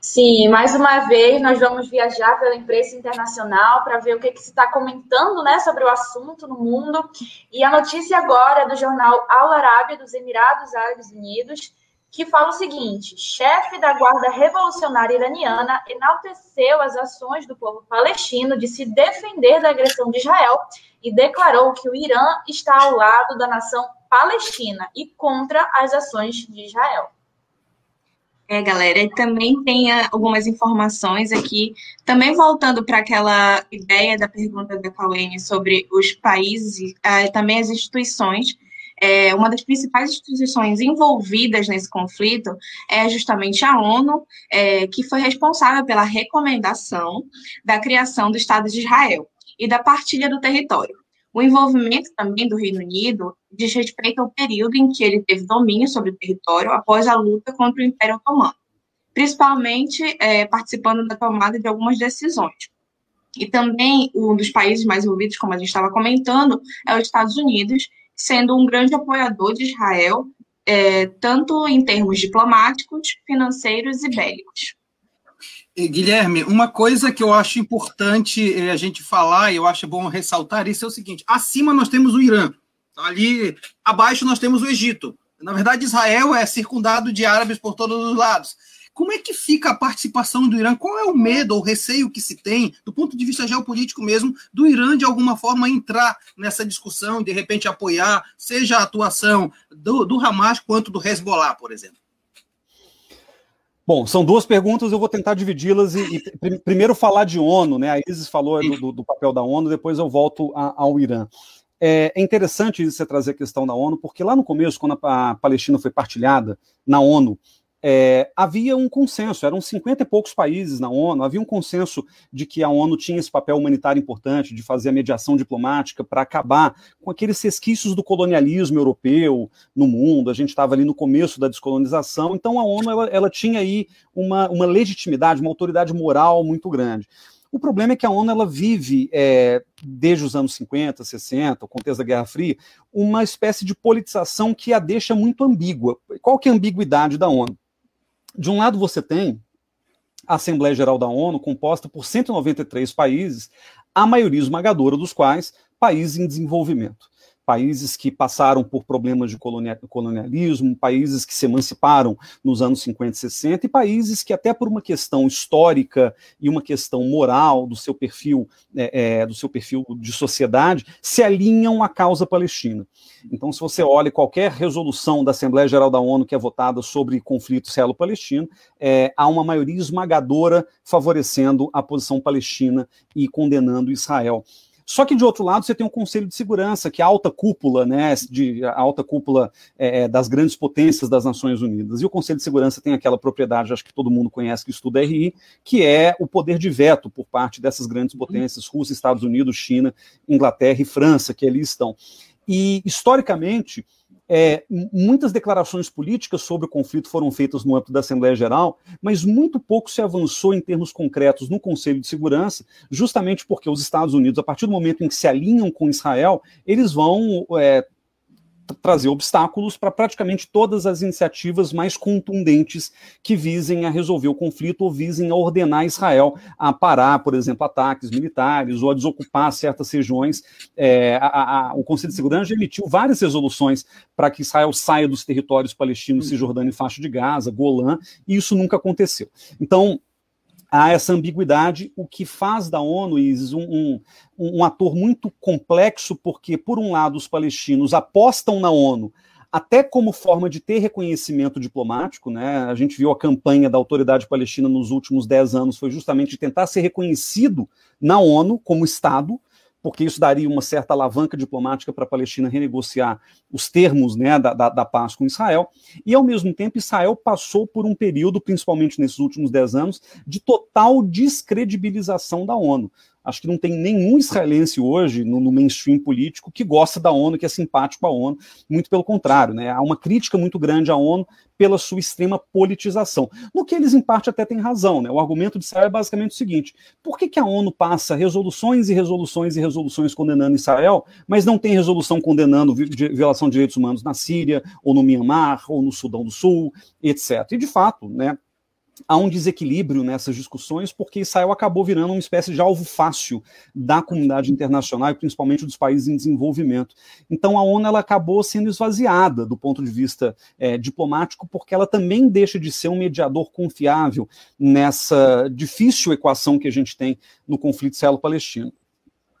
Sim, mais uma vez nós vamos viajar pela imprensa internacional para ver o que, que se está comentando né, sobre o assunto no mundo. E a notícia agora é do jornal Al Arábia dos Emirados Árabes Unidos, que fala o seguinte: chefe da Guarda Revolucionária Iraniana enalteceu as ações do povo palestino de se defender da agressão de Israel e declarou que o Irã está ao lado da nação palestina e contra as ações de Israel. É, galera, e também tem ah, algumas informações aqui, também voltando para aquela ideia da pergunta da Cauene sobre os países, uh, também as instituições. É, uma das principais instituições envolvidas nesse conflito é justamente a ONU, é, que foi responsável pela recomendação da criação do Estado de Israel e da partilha do território. O envolvimento também do Reino Unido diz respeito ao período em que ele teve domínio sobre o território após a luta contra o Império Otomano, principalmente é, participando da tomada de algumas decisões. E também um dos países mais envolvidos, como a gente estava comentando, é os Estados Unidos, sendo um grande apoiador de Israel, é, tanto em termos diplomáticos, financeiros e bélicos. Guilherme, uma coisa que eu acho importante eh, a gente falar, e eu acho bom ressaltar isso, é o seguinte: acima nós temos o Irã, ali abaixo nós temos o Egito. Na verdade, Israel é circundado de árabes por todos os lados. Como é que fica a participação do Irã? Qual é o medo ou receio que se tem, do ponto de vista geopolítico mesmo, do Irã de alguma forma entrar nessa discussão, de repente apoiar, seja a atuação do, do Hamas quanto do Hezbollah, por exemplo? Bom, são duas perguntas, eu vou tentar dividi-las e, e, primeiro falar de ONU, né? A Isis falou do, do papel da ONU, depois eu volto a, ao Irã. É, é interessante você trazer a questão da ONU, porque lá no começo, quando a Palestina foi partilhada na ONU, é, havia um consenso, eram 50 e poucos países na ONU, havia um consenso de que a ONU tinha esse papel humanitário importante, de fazer a mediação diplomática para acabar com aqueles resquícios do colonialismo europeu no mundo. A gente estava ali no começo da descolonização, então a ONU ela, ela tinha aí uma, uma legitimidade, uma autoridade moral muito grande. O problema é que a ONU ela vive, é, desde os anos 50, 60, o contexto da Guerra Fria, uma espécie de politização que a deixa muito ambígua. Qual que é a ambiguidade da ONU? De um lado, você tem a Assembleia Geral da ONU, composta por 193 países, a maioria esmagadora dos quais países em desenvolvimento países que passaram por problemas de colonialismo, países que se emanciparam nos anos 50 e 60, e países que, até por uma questão histórica e uma questão moral do seu perfil, é, é, do seu perfil de sociedade, se alinham à causa palestina. Então, se você olha qualquer resolução da Assembleia Geral da ONU que é votada sobre conflito israelo-palestino, é, há uma maioria esmagadora favorecendo a posição palestina e condenando Israel. Só que de outro lado você tem um Conselho de Segurança, que é a alta cúpula, né, de, a alta cúpula é, é, das grandes potências das Nações Unidas. E o Conselho de Segurança tem aquela propriedade, acho que todo mundo conhece que estuda RI, que é o poder de veto por parte dessas grandes potências, Rússia, Estados Unidos, China, Inglaterra e França, que ali estão. E historicamente é, muitas declarações políticas sobre o conflito foram feitas no âmbito da Assembleia Geral, mas muito pouco se avançou em termos concretos no Conselho de Segurança, justamente porque os Estados Unidos, a partir do momento em que se alinham com Israel, eles vão é, trazer obstáculos para praticamente todas as iniciativas mais contundentes que visem a resolver o conflito ou visem a ordenar Israel a parar, por exemplo, ataques militares ou a desocupar certas regiões. É, a, a, o Conselho de Segurança já emitiu várias resoluções para que Israel saia dos territórios palestinos, Cisjordânia e faixa de Gaza, Golã, e isso nunca aconteceu. Então, há essa ambiguidade, o que faz da ONU, Isis, um, um, um, ator muito complexo, porque, por um lado, os palestinos apostam na ONU até como forma de ter reconhecimento diplomático, né? A gente viu a campanha da autoridade palestina nos últimos dez anos, foi justamente de tentar ser reconhecido na ONU como Estado, porque isso daria uma certa alavanca diplomática para a Palestina renegociar os termos né, da, da, da, paz com Israel. E, ao mesmo tempo, Israel passou por um período, principalmente nesses últimos dez anos, de total descredibilização da ONU. Acho que não tem nenhum israelense hoje no, no, mainstream político que gosta da ONU, que é simpático à ONU. Muito pelo contrário, né? Há uma crítica muito grande à ONU pela sua extrema politização. No que eles, em parte, até têm razão. Né? O argumento de Israel é basicamente o seguinte: por que, que a ONU passa resoluções e resoluções e resoluções condenando Israel, mas não tem resolução condenando violação de direitos humanos na Síria, ou no Myanmar, ou no Sudão do Sul, etc. E, de fato, né, há um desequilíbrio nessas discussões, porque Israel acabou virando uma espécie de alvo fácil da comunidade internacional, e principalmente dos países em desenvolvimento. Então a ONU ela acabou sendo esvaziada do ponto de vista é, diplomático, porque ela também deixa de ser um mediador confiável nessa difícil equação que a gente tem no conflito israelo-palestino.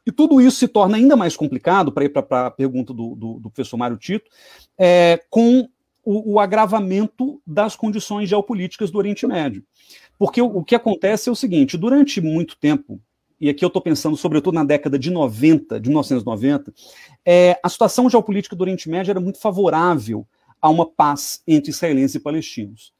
E tudo isso se torna ainda mais complicado, para ir para a pergunta do, do, do, professor Mário Tito, é, com o, o, agravamento das condições geopolíticas do Oriente Médio. Porque o, o que acontece é o seguinte: durante muito tempo, e aqui eu estou pensando sobretudo na década de 90, de 1990, é, a situação geopolítica do Oriente Médio era muito favorável a uma paz entre israelenses e palestinos.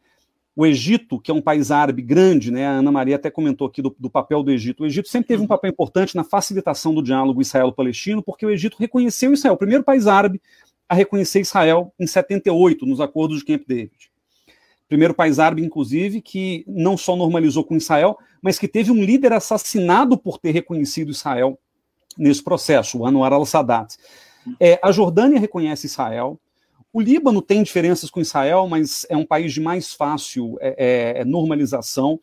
O Egito, que é um país árabe grande, né, a Ana Maria até comentou aqui do, do papel do Egito. O Egito sempre teve um papel importante na facilitação do diálogo israelo-palestino, porque o Egito reconheceu Israel, o primeiro país árabe a reconhecer Israel em 78, nos acordos de Camp David. Primeiro país árabe, inclusive, que não só normalizou com Israel, mas que teve um líder assassinado por ter reconhecido Israel nesse processo, o Anwar al-Sadat. É, a Jordânia reconhece Israel, o Líbano tem diferenças com Israel, mas é um país de mais fácil é, é, normalização.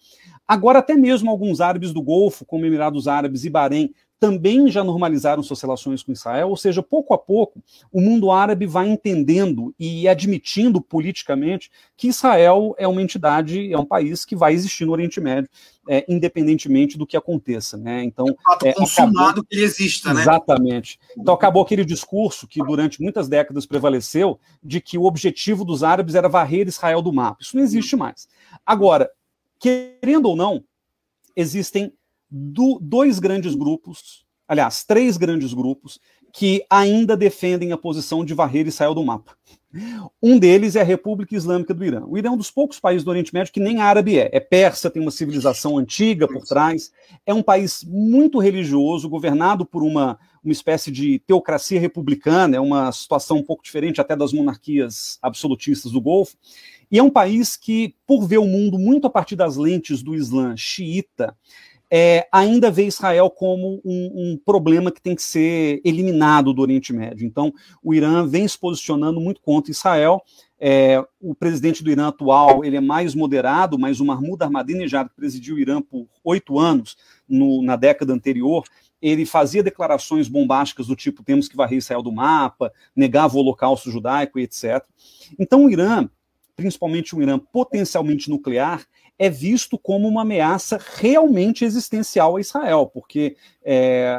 Agora, até mesmo alguns árabes do Golfo, como Emirados Árabes e Bahrein, também já normalizaram suas relações com Israel, ou seja, pouco a pouco o mundo árabe vai entendendo e admitindo politicamente que Israel é uma entidade, é um país que vai existir no Oriente Médio, é, independentemente do que aconteça. Né? Então, é, consumado acabou... que ele exista, né? Exatamente. Então acabou aquele discurso que durante muitas décadas prevaleceu de que o objetivo dos árabes era varrer Israel do mapa. Isso não existe mais. Agora, querendo ou não, existem do, dois grandes grupos, aliás, três grandes grupos, que ainda defendem a posição de varrer Israel do mapa. Um deles é a República Islâmica do Irã. O Irã é um dos poucos países do Oriente Médio que nem árabe é. É persa, tem uma civilização antiga por trás. É um país muito religioso, governado por uma, uma espécie de teocracia republicana, é uma situação um pouco diferente até das monarquias absolutistas do Golfo. E é um país que, por ver o mundo muito a partir das lentes do Islã xiita, é, ainda vê Israel como um, um, problema que tem que ser eliminado do Oriente Médio. Então, o Irã vem se posicionando muito contra Israel. É, o presidente do Irã atual ele é mais moderado, mas o Mahmoud Ahmadinejad, que presidiu o Irã por oito anos no, na década anterior, ele fazia declarações bombásticas do tipo temos que varrer Israel do mapa, negava o holocausto judaico e etc. Então, o Irã, principalmente o Irã potencialmente nuclear, é visto como uma ameaça realmente existencial a Israel, porque, é,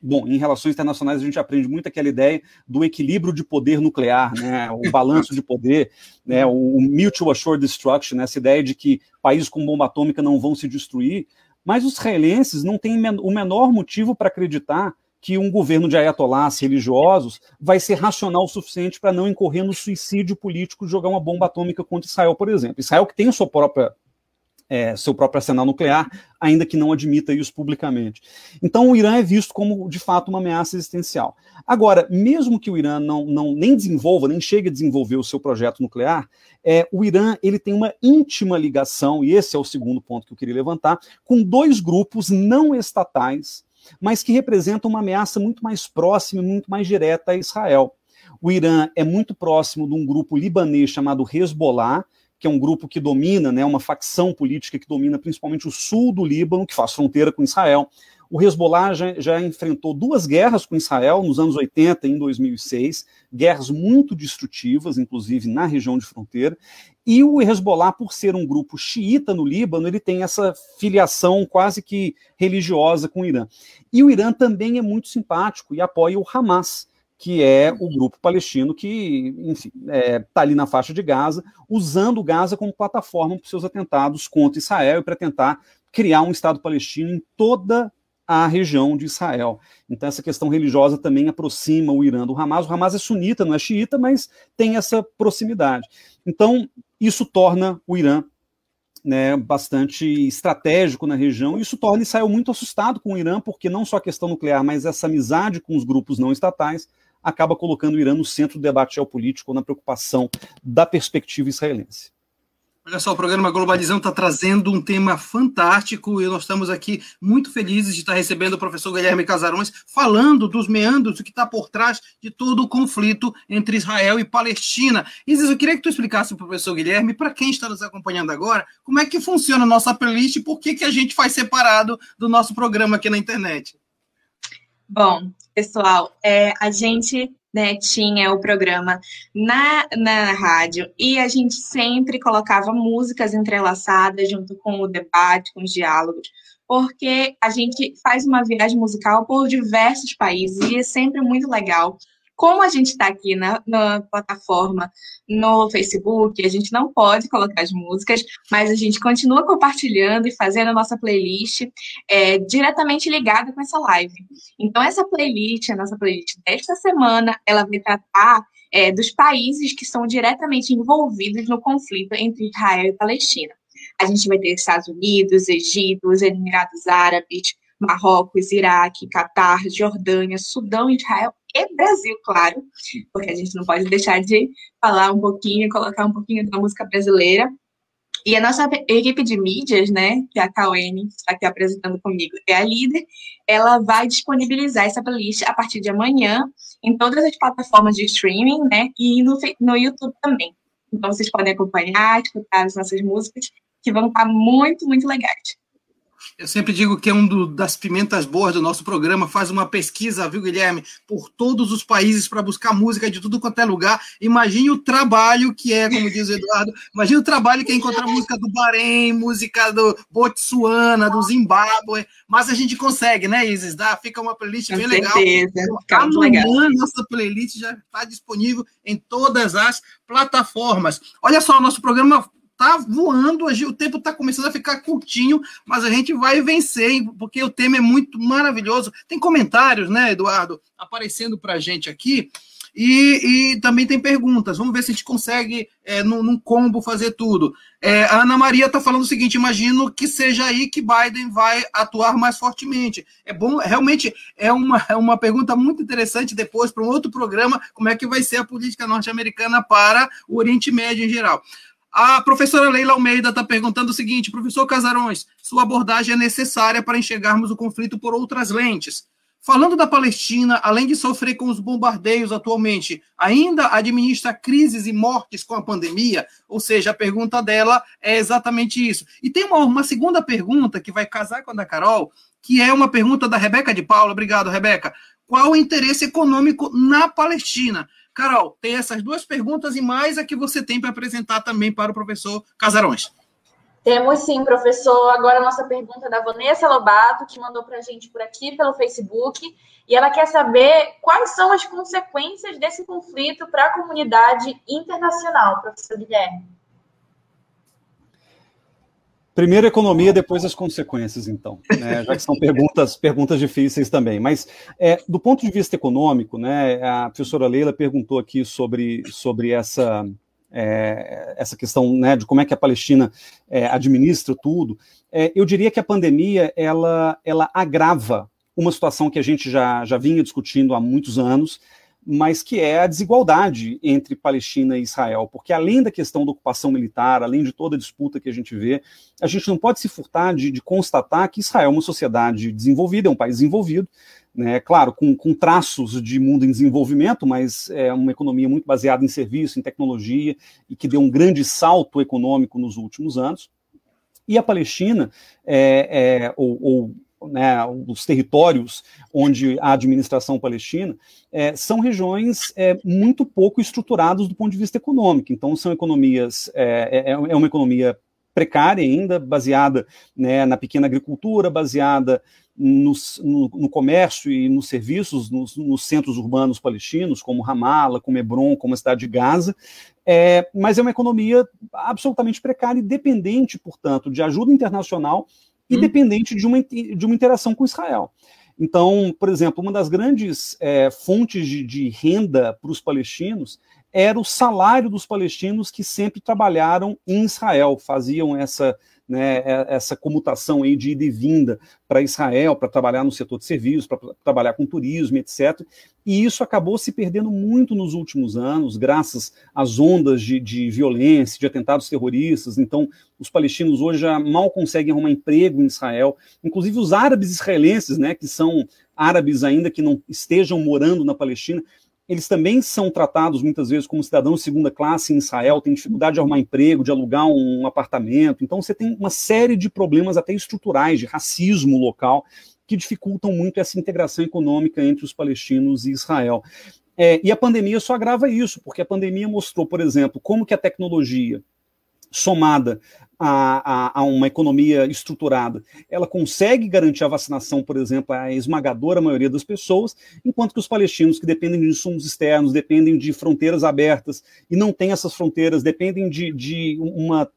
bom, em relações internacionais a gente aprende muito aquela ideia do equilíbrio de poder nuclear, né, o balanço de poder, né, o mutual assured destruction, né, essa ideia de que países com bomba atômica não vão se destruir, mas os israelenses não têm o menor motivo para acreditar que um governo de ayatolás religiosos vai ser racional o suficiente para não incorrer no suicídio político de jogar uma bomba atômica contra Israel, por exemplo. Israel que tem sua própria é, seu próprio arsenal nuclear, ainda que não admita isso publicamente. Então, o Irã é visto como, de fato, uma ameaça existencial. Agora, mesmo que o Irã não, não nem desenvolva, nem chegue a desenvolver o seu projeto nuclear, é, o Irã ele tem uma íntima ligação, e esse é o segundo ponto que eu queria levantar, com dois grupos não estatais, mas que representam uma ameaça muito mais próxima e muito mais direta a Israel. O Irã é muito próximo de um grupo libanês chamado Hezbollah, que é um grupo que domina, né, uma facção política que domina principalmente o sul do Líbano, que faz fronteira com Israel. O Hezbollah já, já, enfrentou duas guerras com Israel nos anos 80 e em 2006, guerras muito destrutivas, inclusive na região de fronteira. E o Hezbollah, por ser um grupo xiita no Líbano, ele tem essa filiação quase que religiosa com o Irã. E o Irã também é muito simpático e apoia o Hamas, que é o grupo palestino que, está é, tá ali na faixa de Gaza, usando Gaza como plataforma para seus atentados contra Israel e para tentar criar um Estado palestino em toda a região de Israel. Então, essa questão religiosa também aproxima o Irã do Hamas. O Hamas é sunita, não é xiita, mas tem essa proximidade. Então, isso torna o Irã né, bastante estratégico na região, isso torna Israel muito assustado com o Irã, porque não só a questão nuclear, mas essa amizade com os grupos não estatais acaba colocando o Irã no centro do debate geopolítico, na preocupação da perspectiva israelense. Olha só, o programa Globalizão está trazendo um tema fantástico e nós estamos aqui muito felizes de estar recebendo o professor Guilherme Casarões falando dos meandros, do que está por trás de todo o conflito entre Israel e Palestina. Isis, eu queria que tu explicasse para o professor Guilherme, para quem está nos acompanhando agora, como é que funciona a nossa playlist e por que, que a gente faz separado do nosso programa aqui na internet. Bom, pessoal, é, a gente né, tinha o programa na, na rádio e a gente sempre colocava músicas entrelaçadas junto com o debate, com os diálogos, porque a gente faz uma viagem musical por diversos países e é sempre muito legal como a gente está aqui na, na, plataforma, no Facebook, a gente não pode colocar as músicas, mas a gente continua compartilhando e fazendo a nossa playlist é, diretamente ligada com essa live. Então, essa playlist, a nossa playlist desta semana, ela vai tratar é, dos países que são diretamente envolvidos no conflito entre Israel e Palestina. A gente vai ter Estados Unidos, Egito, os Emirados Árabes, Marrocos, Iraque, Catar, Jordânia, Sudão, Israel e Brasil, claro, porque a gente não pode deixar de falar um pouquinho, colocar um pouquinho da música brasileira. E a nossa equipe de mídias, né, que é a KON, está aqui apresentando comigo, é a líder, ela vai disponibilizar essa playlist a partir de amanhã em todas as plataformas de streaming, né, e no, no YouTube também. Então vocês podem acompanhar, escutar as nossas músicas, que vão estar muito, muito legais. Eu sempre digo que é um do, das pimentas boas do nosso programa. Faz uma pesquisa, viu, Guilherme, por todos os países para buscar música de tudo quanto é lugar. Imagine o trabalho que é, como diz o Eduardo. Imagine o trabalho que é encontrar música do Bahrein, música do Botsuana, do Zimbábue. Mas a gente consegue, né, Isis? Dá, fica uma playlist Com bem certeza. legal. Amanhã nossa playlist já está disponível em todas as plataformas. Olha só, o nosso programa tá voando, o tempo está começando a ficar curtinho, mas a gente vai vencer, porque o tema é muito maravilhoso. Tem comentários, né, Eduardo, aparecendo para a gente aqui. E, e, também tem perguntas. Vamos ver se a gente consegue, é, num, num combo, fazer tudo. É, a Ana Maria está falando o seguinte: imagino que seja aí que Biden vai atuar mais fortemente. É bom, realmente é uma, é uma pergunta muito interessante depois para um outro programa, como é que vai ser a política norte-americana para o Oriente Médio em geral. A professora Leila Almeida está perguntando o seguinte: professor Casarões, sua abordagem é necessária para enxergarmos o conflito por outras lentes. Falando da Palestina, além de sofrer com os bombardeios atualmente, ainda administra crises e mortes com a pandemia? Ou seja, a pergunta dela é exatamente isso. E tem uma, uma segunda pergunta que vai casar com a da Carol, que é uma pergunta da Rebeca de Paula. Obrigado, Rebeca. Qual o interesse econômico na Palestina? Carol, tem essas duas perguntas e mais a que você tem para apresentar também para o professor Casarões. Temos sim, professor. Agora a nossa pergunta é da Vanessa Lobato, que mandou para a gente por aqui pelo Facebook. E ela quer saber quais são as consequências desse conflito para a comunidade internacional, professor Guilherme. Primeiro economia, depois as consequências, então, né? já que são perguntas, perguntas difíceis também. Mas, é, do ponto de vista econômico, né, a professora Leila perguntou aqui sobre, sobre essa, é, essa questão né, de como é que a Palestina é, administra tudo. É, eu diria que a pandemia ela, ela agrava uma situação que a gente já, já vinha discutindo há muitos anos, mas que é a desigualdade entre Palestina e Israel, porque além da questão da ocupação militar, além de toda a disputa que a gente vê, a gente não pode se furtar de, de constatar que Israel é uma sociedade desenvolvida, é um país desenvolvido, né, claro, com, com, traços de mundo em desenvolvimento, mas é uma economia muito baseada em serviço, em tecnologia, e que deu um grande salto econômico nos últimos anos. E a Palestina, é, é, ou, ou né, os territórios onde a administração palestina, é, são regiões é, muito pouco estruturadas do ponto de vista econômico. Então, são economias, é, é, é uma economia precária ainda, baseada né, na pequena agricultura, baseada no, no, no, comércio e nos serviços nos, nos, centros urbanos palestinos, como Ramallah, como Hebron, como a cidade de Gaza, é, mas é uma economia absolutamente precária e dependente, portanto, de ajuda internacional e hum. dependente de uma, de uma interação com Israel. Então, por exemplo, uma das grandes é, fontes de, de renda para os palestinos era o salário dos palestinos que sempre trabalharam em Israel, faziam essa né, é, essa comutação aí de ida e vinda para Israel, para trabalhar no setor de serviços, para trabalhar com turismo, etc. E isso acabou se perdendo muito nos últimos anos, graças às ondas de, de violência, de atentados terroristas. Então, os palestinos hoje já mal conseguem arrumar emprego em Israel. Inclusive, os árabes israelenses, né, que são árabes ainda que não estejam morando na Palestina, eles também são tratados muitas vezes como cidadãos de segunda classe em Israel, têm dificuldade de arrumar emprego, de alugar um apartamento. Então você tem uma série de problemas até estruturais, de racismo local, que dificultam muito essa integração econômica entre os palestinos e Israel. É, e a pandemia só agrava isso, porque a pandemia mostrou, por exemplo, como que a tecnologia somada a, a, a, uma economia estruturada, ela consegue garantir a vacinação, por exemplo, à esmagadora maioria das pessoas, enquanto que os palestinos, que dependem de insumos externos, dependem de fronteiras abertas e não têm essas fronteiras, dependem de, de uma.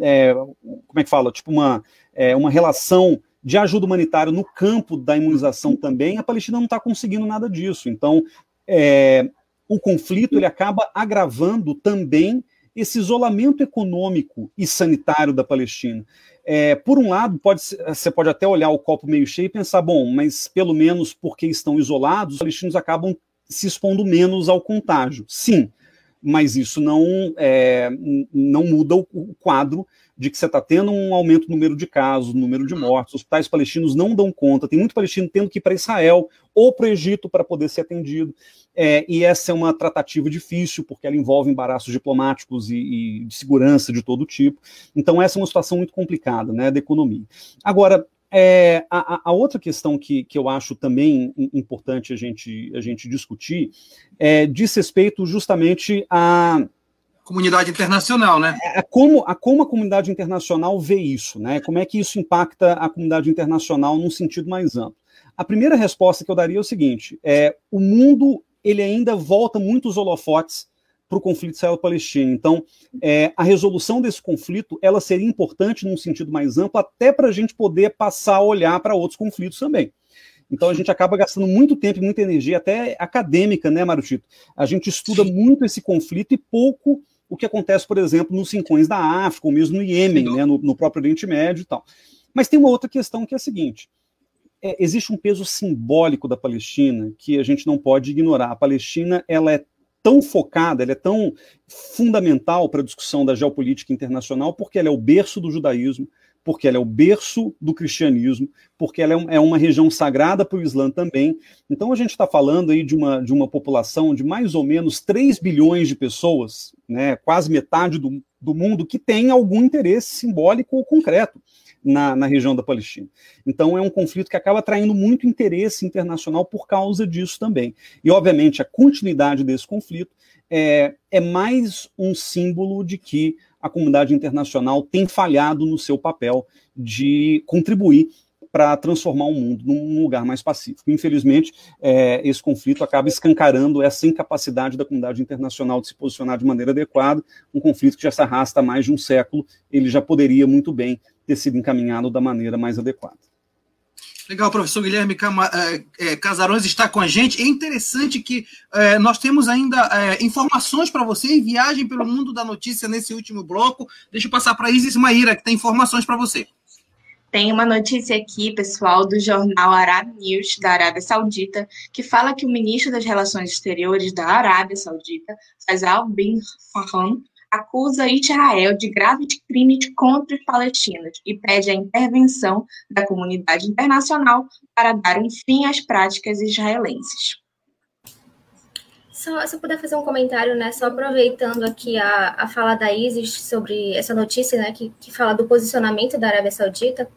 É, como é que fala? Tipo, uma, é, uma relação de ajuda humanitária no campo da imunização também, a Palestina não está conseguindo nada disso. Então, é, o conflito ele acaba agravando também esse isolamento econômico e sanitário da Palestina. É, por um lado, pode, você pode até olhar o copo meio cheio e pensar, bom, mas pelo menos porque estão isolados, os palestinos acabam se expondo menos ao contágio. Sim, mas isso não, é, não muda o, o quadro de que você está tendo um aumento no número de casos, número de mortes, os hospitais palestinos não dão conta, tem muito palestino tendo que ir para Israel ou para o Egito para poder ser atendido. É, e essa é uma tratativa difícil, porque ela envolve embaraços diplomáticos e, e, de segurança de todo tipo. Então, essa é uma situação muito complicada né, da economia. Agora, é, a, a, outra questão que, que eu acho também importante a gente, a gente discutir é, diz respeito justamente a comunidade internacional, né? É, é como, a como a comunidade internacional vê isso, né? Como é que isso impacta a comunidade internacional num sentido mais amplo? A primeira resposta que eu daria é o seguinte: é, o mundo ele ainda volta muitos holofotes para o conflito israelo-palestino. Então, é, a resolução desse conflito ela seria importante num sentido mais amplo, até para a gente poder passar a olhar para outros conflitos também. Então a gente acaba gastando muito tempo e muita energia, até acadêmica, né, Mário Tito? A gente estuda muito esse conflito e pouco o que acontece, por exemplo, nos rincões da África, ou mesmo no Iêmen, né, no, no próprio Oriente Médio e tal. Mas tem uma outra questão que é a seguinte: é, existe um peso simbólico da Palestina que a gente não pode ignorar. A Palestina ela é tão focada, ela é tão fundamental para a discussão da geopolítica internacional, porque ela é o berço do judaísmo, porque ela é o berço do cristianismo, porque ela é, é uma região sagrada para o Islã também. Então a gente está falando aí de uma, de uma população de mais ou menos 3 bilhões de pessoas, né, quase metade do, do mundo, que tem algum interesse simbólico ou concreto na, na região da Palestina. Então é um conflito que acaba atraindo muito interesse internacional por causa disso também. E, obviamente, a continuidade desse conflito é, é mais um símbolo de que a comunidade internacional tem falhado no seu papel de contribuir para transformar o mundo num lugar mais pacífico. Infelizmente, é, esse conflito acaba escancarando essa incapacidade da comunidade internacional de se posicionar de maneira adequada, um conflito que já se arrasta há mais de um século, ele já poderia muito bem ter sido encaminhado da maneira mais adequada. Legal, professor Guilherme é, é, Casarões está com a gente. É interessante que é, nós temos ainda é, informações para você em viagem pelo mundo da notícia nesse último bloco. Deixa eu passar para a Isis Maíra, que tem informações para você. Tem uma notícia aqui, pessoal, do jornal Arab News, da Arábia Saudita, que fala que o ministro das Relações Exteriores da Arábia Saudita, Faisal bin Farhan, acusa Israel de graves crimes contra os palestinos e pede a intervenção da comunidade internacional para dar um fim às práticas israelenses. Só, se eu puder fazer um comentário, né, só aproveitando aqui a, a fala da Isis sobre essa notícia, né, que, que fala do posicionamento da Arábia Saudita,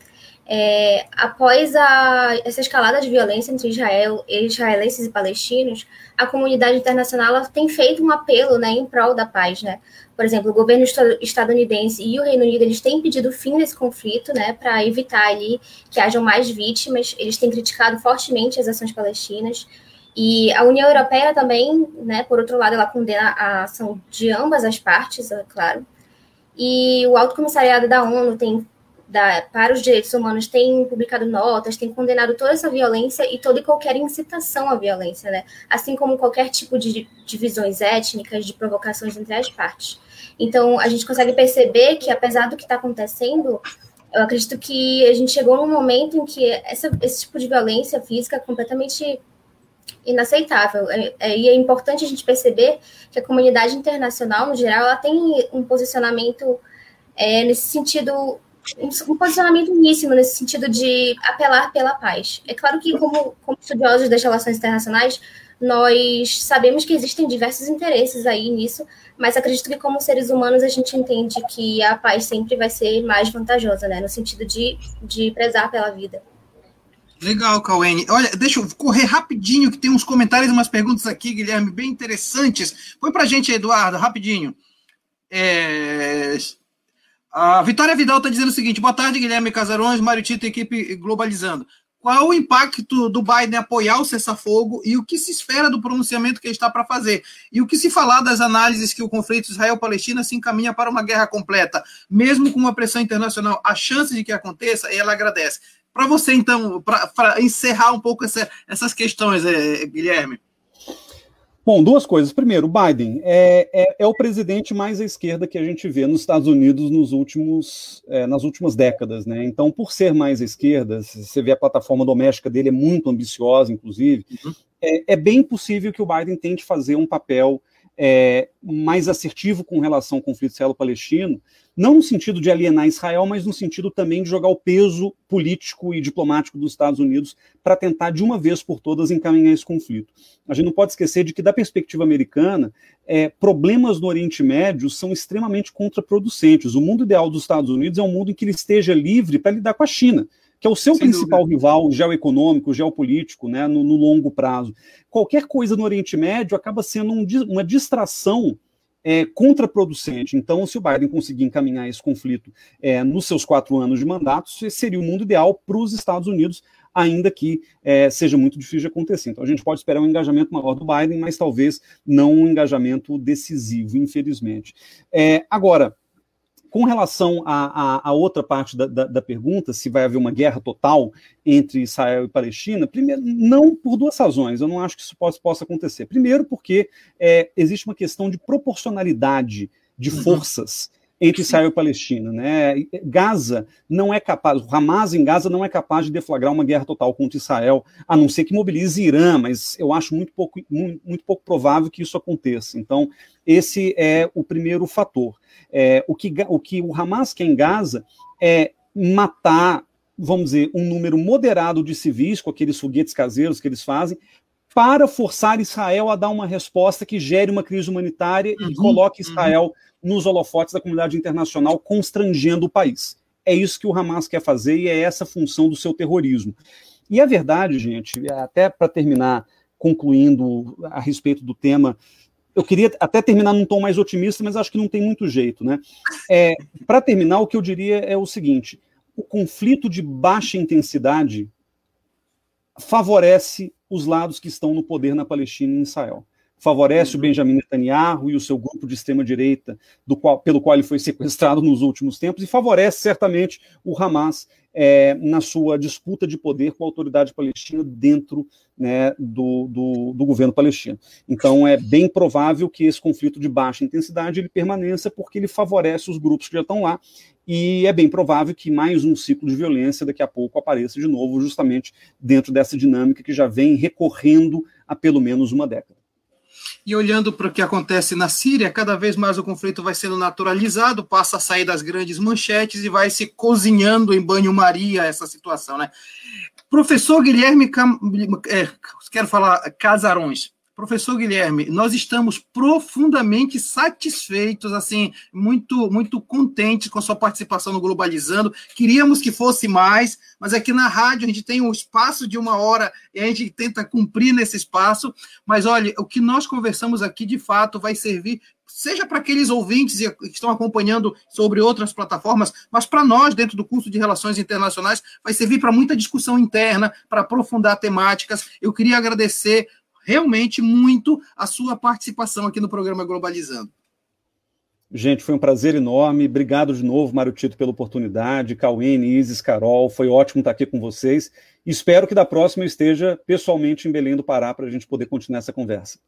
é, após a, essa escalada de violência entre Israel, israelenses e palestinos, a comunidade internacional tem feito um apelo né, em prol da paz. Né? Por exemplo, o governo estadunidense e o Reino Unido eles têm pedido fim desse conflito né, para evitar ali que hajam mais vítimas. Eles têm criticado fortemente as ações palestinas. E a União Europeia também, né, por outro lado, ela condena a ação de ambas as partes, é claro. E o Alto Comissariado da ONU tem da, para os direitos humanos tem publicado notas, tem condenado toda essa violência e toda e qualquer incitação à violência, né? Assim como qualquer tipo de divisões étnicas, de provocações entre as partes. Então, a gente consegue perceber que, apesar do que está acontecendo, eu acredito que a gente chegou num momento em que essa, esse tipo de violência física é completamente inaceitável. É, é, e é importante a gente perceber que a comunidade internacional, no geral, ela tem um posicionamento é, nesse sentido, um posicionamento uníssimo nesse sentido de apelar pela paz. É claro que, como, como estudiosos das relações internacionais, nós sabemos que existem diversos interesses aí nisso, mas acredito que como seres humanos a gente entende que a paz sempre vai ser mais vantajosa, né, no sentido de, de prezar pela vida. Legal, Cauene. Olha, deixa eu correr rapidinho, que tem uns comentários e umas perguntas aqui, Guilherme, bem interessantes. Põe pra gente, Eduardo, rapidinho. É... A Vitória Vidal está dizendo o seguinte: boa tarde, Guilherme Casarões, Mário Tito, equipe Globalizando. Qual o impacto do Biden apoiar o cessar-fogo e o que se espera do pronunciamento que ele está para fazer? E o que se falar das análises que o conflito Israel-Palestina se encaminha para uma guerra completa, mesmo com uma pressão internacional, a chance de que aconteça, ela agradece. Para você, então, para encerrar um pouco essa, essas questões, é, Guilherme. Bom, duas coisas. Primeiro, Biden é, é, é, o presidente mais à esquerda que a gente vê nos Estados Unidos nos últimos, é, nas últimas décadas, né? Então, por ser mais à esquerda, você vê a plataforma doméstica dele é muito ambiciosa, inclusive, uhum. é, é, bem possível que o Biden tente fazer um papel é, mais assertivo com relação ao conflito israelo-palestino, não no sentido de alienar Israel, mas no sentido também de jogar o peso político e diplomático dos Estados Unidos para tentar, de uma vez por todas, encaminhar esse conflito. A gente não pode esquecer de que, da perspectiva americana, é, problemas no Oriente Médio são extremamente contraproducentes. O mundo ideal dos Estados Unidos é um mundo em que ele esteja livre para lidar com a China que é o seu Sem principal dúvida. rival geoeconômico, geopolítico, né, no, no, longo prazo. Qualquer coisa no Oriente Médio acaba sendo um, uma distração é, contraproducente. Então, se o Biden conseguir encaminhar esse conflito é, nos seus quatro anos de mandato, seria o mundo ideal para os Estados Unidos, ainda que é, seja muito difícil de acontecer. Então, a gente pode esperar um engajamento maior do Biden, mas talvez não um engajamento decisivo, infelizmente. É, agora, com relação à, outra parte da, da, da, pergunta, se vai haver uma guerra total entre Israel e Palestina, primeiro, não por duas razões. Eu não acho que isso possa, possa acontecer. Primeiro, porque é, existe uma questão de proporcionalidade de uhum. forças entre Israel e Palestina. Né? Gaza não é capaz, o Hamas em Gaza não é capaz de deflagrar uma guerra total contra Israel, a não ser que mobilize Irã, mas eu acho muito pouco, muito, muito pouco provável que isso aconteça. Então, esse é o primeiro fator. É, o, que, o que o Hamas quer em Gaza é matar, vamos dizer, um número moderado de civis com aqueles foguetes caseiros que eles fazem, para forçar Israel a dar uma resposta que gere uma crise humanitária uhum, e coloque uhum. Israel uhum. nos holofotes da comunidade internacional, constrangendo o país. É isso que o Hamas quer fazer e é essa a função do seu terrorismo. E a verdade, gente, até para terminar, concluindo a respeito do tema, eu queria até terminar num tom mais otimista, mas acho que não tem muito jeito, né? É, para terminar, o que eu diria é o seguinte: o conflito de baixa intensidade favorece os lados que estão no poder na Palestina e em Israel. Favorece uhum. o Benjamin Netanyahu e o seu grupo de extrema-direita, pelo qual ele foi sequestrado nos últimos tempos, e favorece certamente o Hamas é, na sua disputa de poder com a autoridade palestina dentro né, do, do, do, governo palestino. Então é bem provável que esse conflito de baixa intensidade ele permaneça porque ele favorece os grupos que já estão lá e é bem provável que mais um ciclo de violência daqui a pouco apareça de novo, justamente dentro dessa dinâmica que já vem recorrendo há pelo menos uma década. E olhando para o que acontece na Síria, cada vez mais o conflito vai sendo naturalizado, passa a sair das grandes manchetes e vai se cozinhando em banho-maria essa situação, né? Professor Guilherme, Cam... é, quero falar Casarões, Professor Guilherme, nós estamos profundamente satisfeitos, assim, muito, muito contentes com a sua participação no Globalizando. Queríamos que fosse mais, mas aqui na rádio a gente tem um espaço de uma hora e a gente tenta cumprir nesse espaço. Mas olha, o que nós conversamos aqui de fato vai servir seja para aqueles ouvintes que estão acompanhando sobre outras plataformas, mas para nós, dentro do curso de Relações Internacionais, vai servir para muita discussão interna, para aprofundar temáticas. Eu queria agradecer realmente muito a sua participação aqui no programa Globalizando. Gente, foi um prazer enorme. Obrigado de novo, Mário Tito, pela oportunidade. Cauene, Isis, Carol, foi ótimo estar aqui com vocês. Espero que da próxima eu esteja pessoalmente em Belém do Pará para a gente poder continuar essa conversa.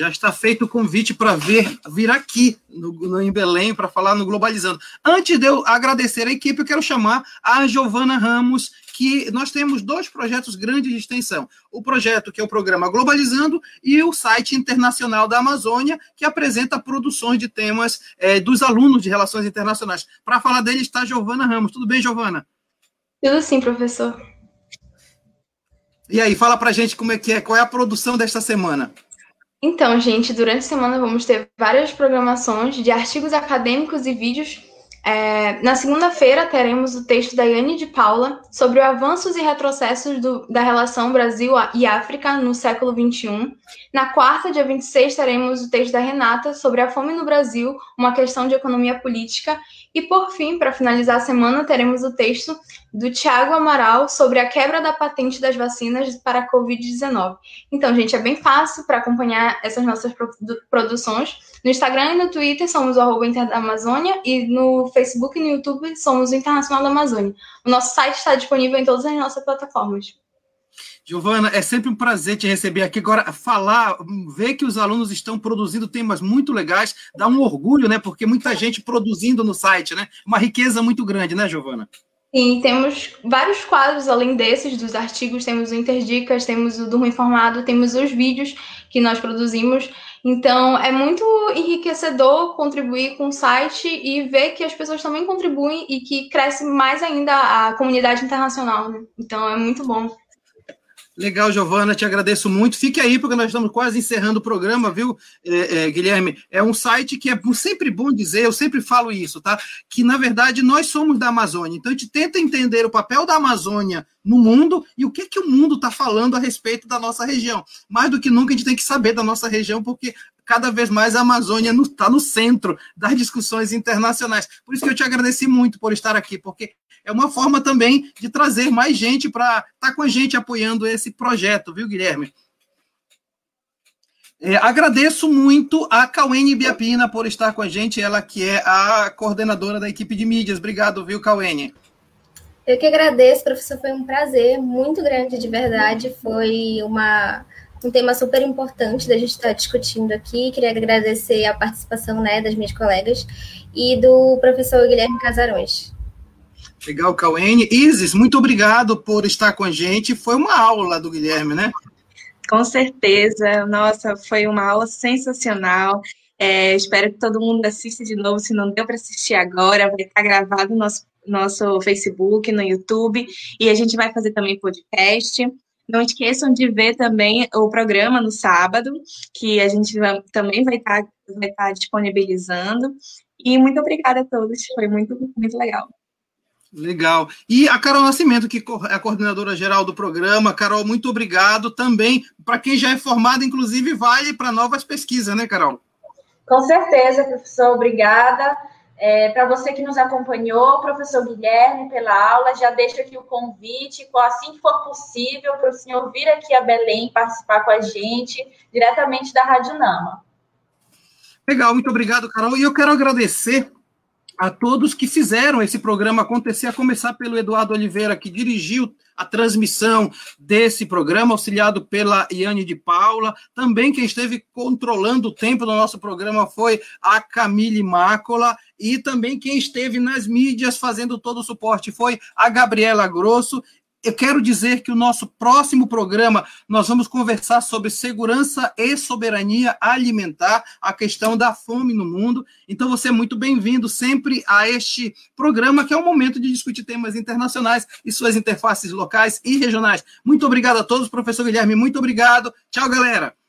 Já está feito o convite para vir, vir aqui no, no, em Belém para falar no Globalizando. Antes de eu agradecer a equipe, eu quero chamar a Giovana Ramos, que nós temos dois projetos grandes de extensão. O projeto que é o programa Globalizando e o site internacional da Amazônia, que apresenta produções de temas é, dos alunos de relações internacionais. Para falar dele está Giovana Ramos. Tudo bem, Giovana? Tudo sim, professor. E aí, fala para gente como é que é, qual é a produção desta semana. Então, gente, durante a semana vamos ter várias programações de artigos acadêmicos e vídeos é, na segunda-feira, teremos o texto da Yane de Paula sobre os avanços e retrocessos do, da relação Brasil e África no século XXI. Na quarta, dia 26, teremos o texto da Renata sobre a fome no Brasil, uma questão de economia política. E, por fim, para finalizar a semana, teremos o texto do Tiago Amaral sobre a quebra da patente das vacinas para a Covid-19. Então, gente, é bem fácil para acompanhar essas nossas produções. No Instagram e no Twitter somos o da Amazônia e no Facebook e no YouTube somos o Internacional da Amazônia. O nosso site está disponível em todas as nossas plataformas. Giovana, é sempre um prazer te receber aqui. Agora, falar, ver que os alunos estão produzindo temas muito legais, dá um orgulho, né? Porque muita gente produzindo no site, né? Uma riqueza muito grande, né, Giovana? Sim, temos vários quadros além desses, dos artigos, temos o Interdicas, temos o Durmo Informado, temos os vídeos que nós produzimos. Então, é muito enriquecedor contribuir com o site e ver que as pessoas também contribuem e que cresce mais ainda a comunidade internacional. Né? Então, é muito bom. Legal, Giovana, te agradeço muito. Fique aí, porque nós estamos quase encerrando o programa, viu, é, é, Guilherme? É um site que é sempre bom dizer, eu sempre falo isso, tá? Que, na verdade, nós somos da Amazônia. Então, a gente tenta entender o papel da Amazônia no mundo e o que, que o mundo está falando a respeito da nossa região. Mais do que nunca, a gente tem que saber da nossa região, porque cada vez mais a Amazônia está no, no centro das discussões internacionais. Por isso que eu te agradeci muito por estar aqui, porque é uma forma também de trazer mais gente para estar tá com a gente apoiando esse projeto, viu, Guilherme? É, agradeço muito a Cauene Biapina por estar com a gente, ela que é a coordenadora da equipe de mídias. Obrigado, viu, Cauene? Eu que agradeço, professor, foi um prazer muito grande, de verdade. Foi uma, um tema super importante da gente estar discutindo aqui. Queria agradecer a participação né, das minhas colegas e do professor Guilherme Casarões. Legal, Cauene. Isis, muito obrigado por estar com a gente. Foi uma aula do Guilherme, né? Com certeza. Nossa, foi uma aula sensacional. É, espero que todo mundo assista de novo. Se não deu para assistir agora, vai estar gravado no nosso, nosso Facebook, no YouTube. E a gente vai fazer também podcast. Não esqueçam de ver também o programa no sábado, que a gente vai, também vai estar, vai estar disponibilizando. E muito obrigada a todos, foi muito, muito legal. Legal. E a Carol Nascimento, que é a coordenadora geral do programa. Carol, muito obrigado também. Para quem já é formado, inclusive, vale para novas pesquisas, né, Carol? Com certeza, professor, obrigada. É, para você que nos acompanhou, professor Guilherme, pela aula, já deixo aqui o convite, assim que for possível, para o senhor vir aqui a Belém participar com a gente, diretamente da Rádio Nama. Legal, muito obrigado, Carol. E eu quero agradecer a todos que fizeram esse programa acontecer, a começar pelo Eduardo Oliveira, que dirigiu a transmissão desse programa, auxiliado pela Iane de Paula. Também quem esteve controlando o tempo do nosso programa foi a Camille Mácola. E também quem esteve nas mídias fazendo todo o suporte foi a Gabriela Grosso eu quero dizer que o nosso próximo programa nós vamos conversar sobre segurança e soberania alimentar, a questão da fome no mundo. Então você é muito bem-vindo sempre a este programa que é um momento de discutir temas internacionais e suas interfaces locais e regionais. Muito obrigado a todos, professor Guilherme, muito obrigado. Tchau, galera.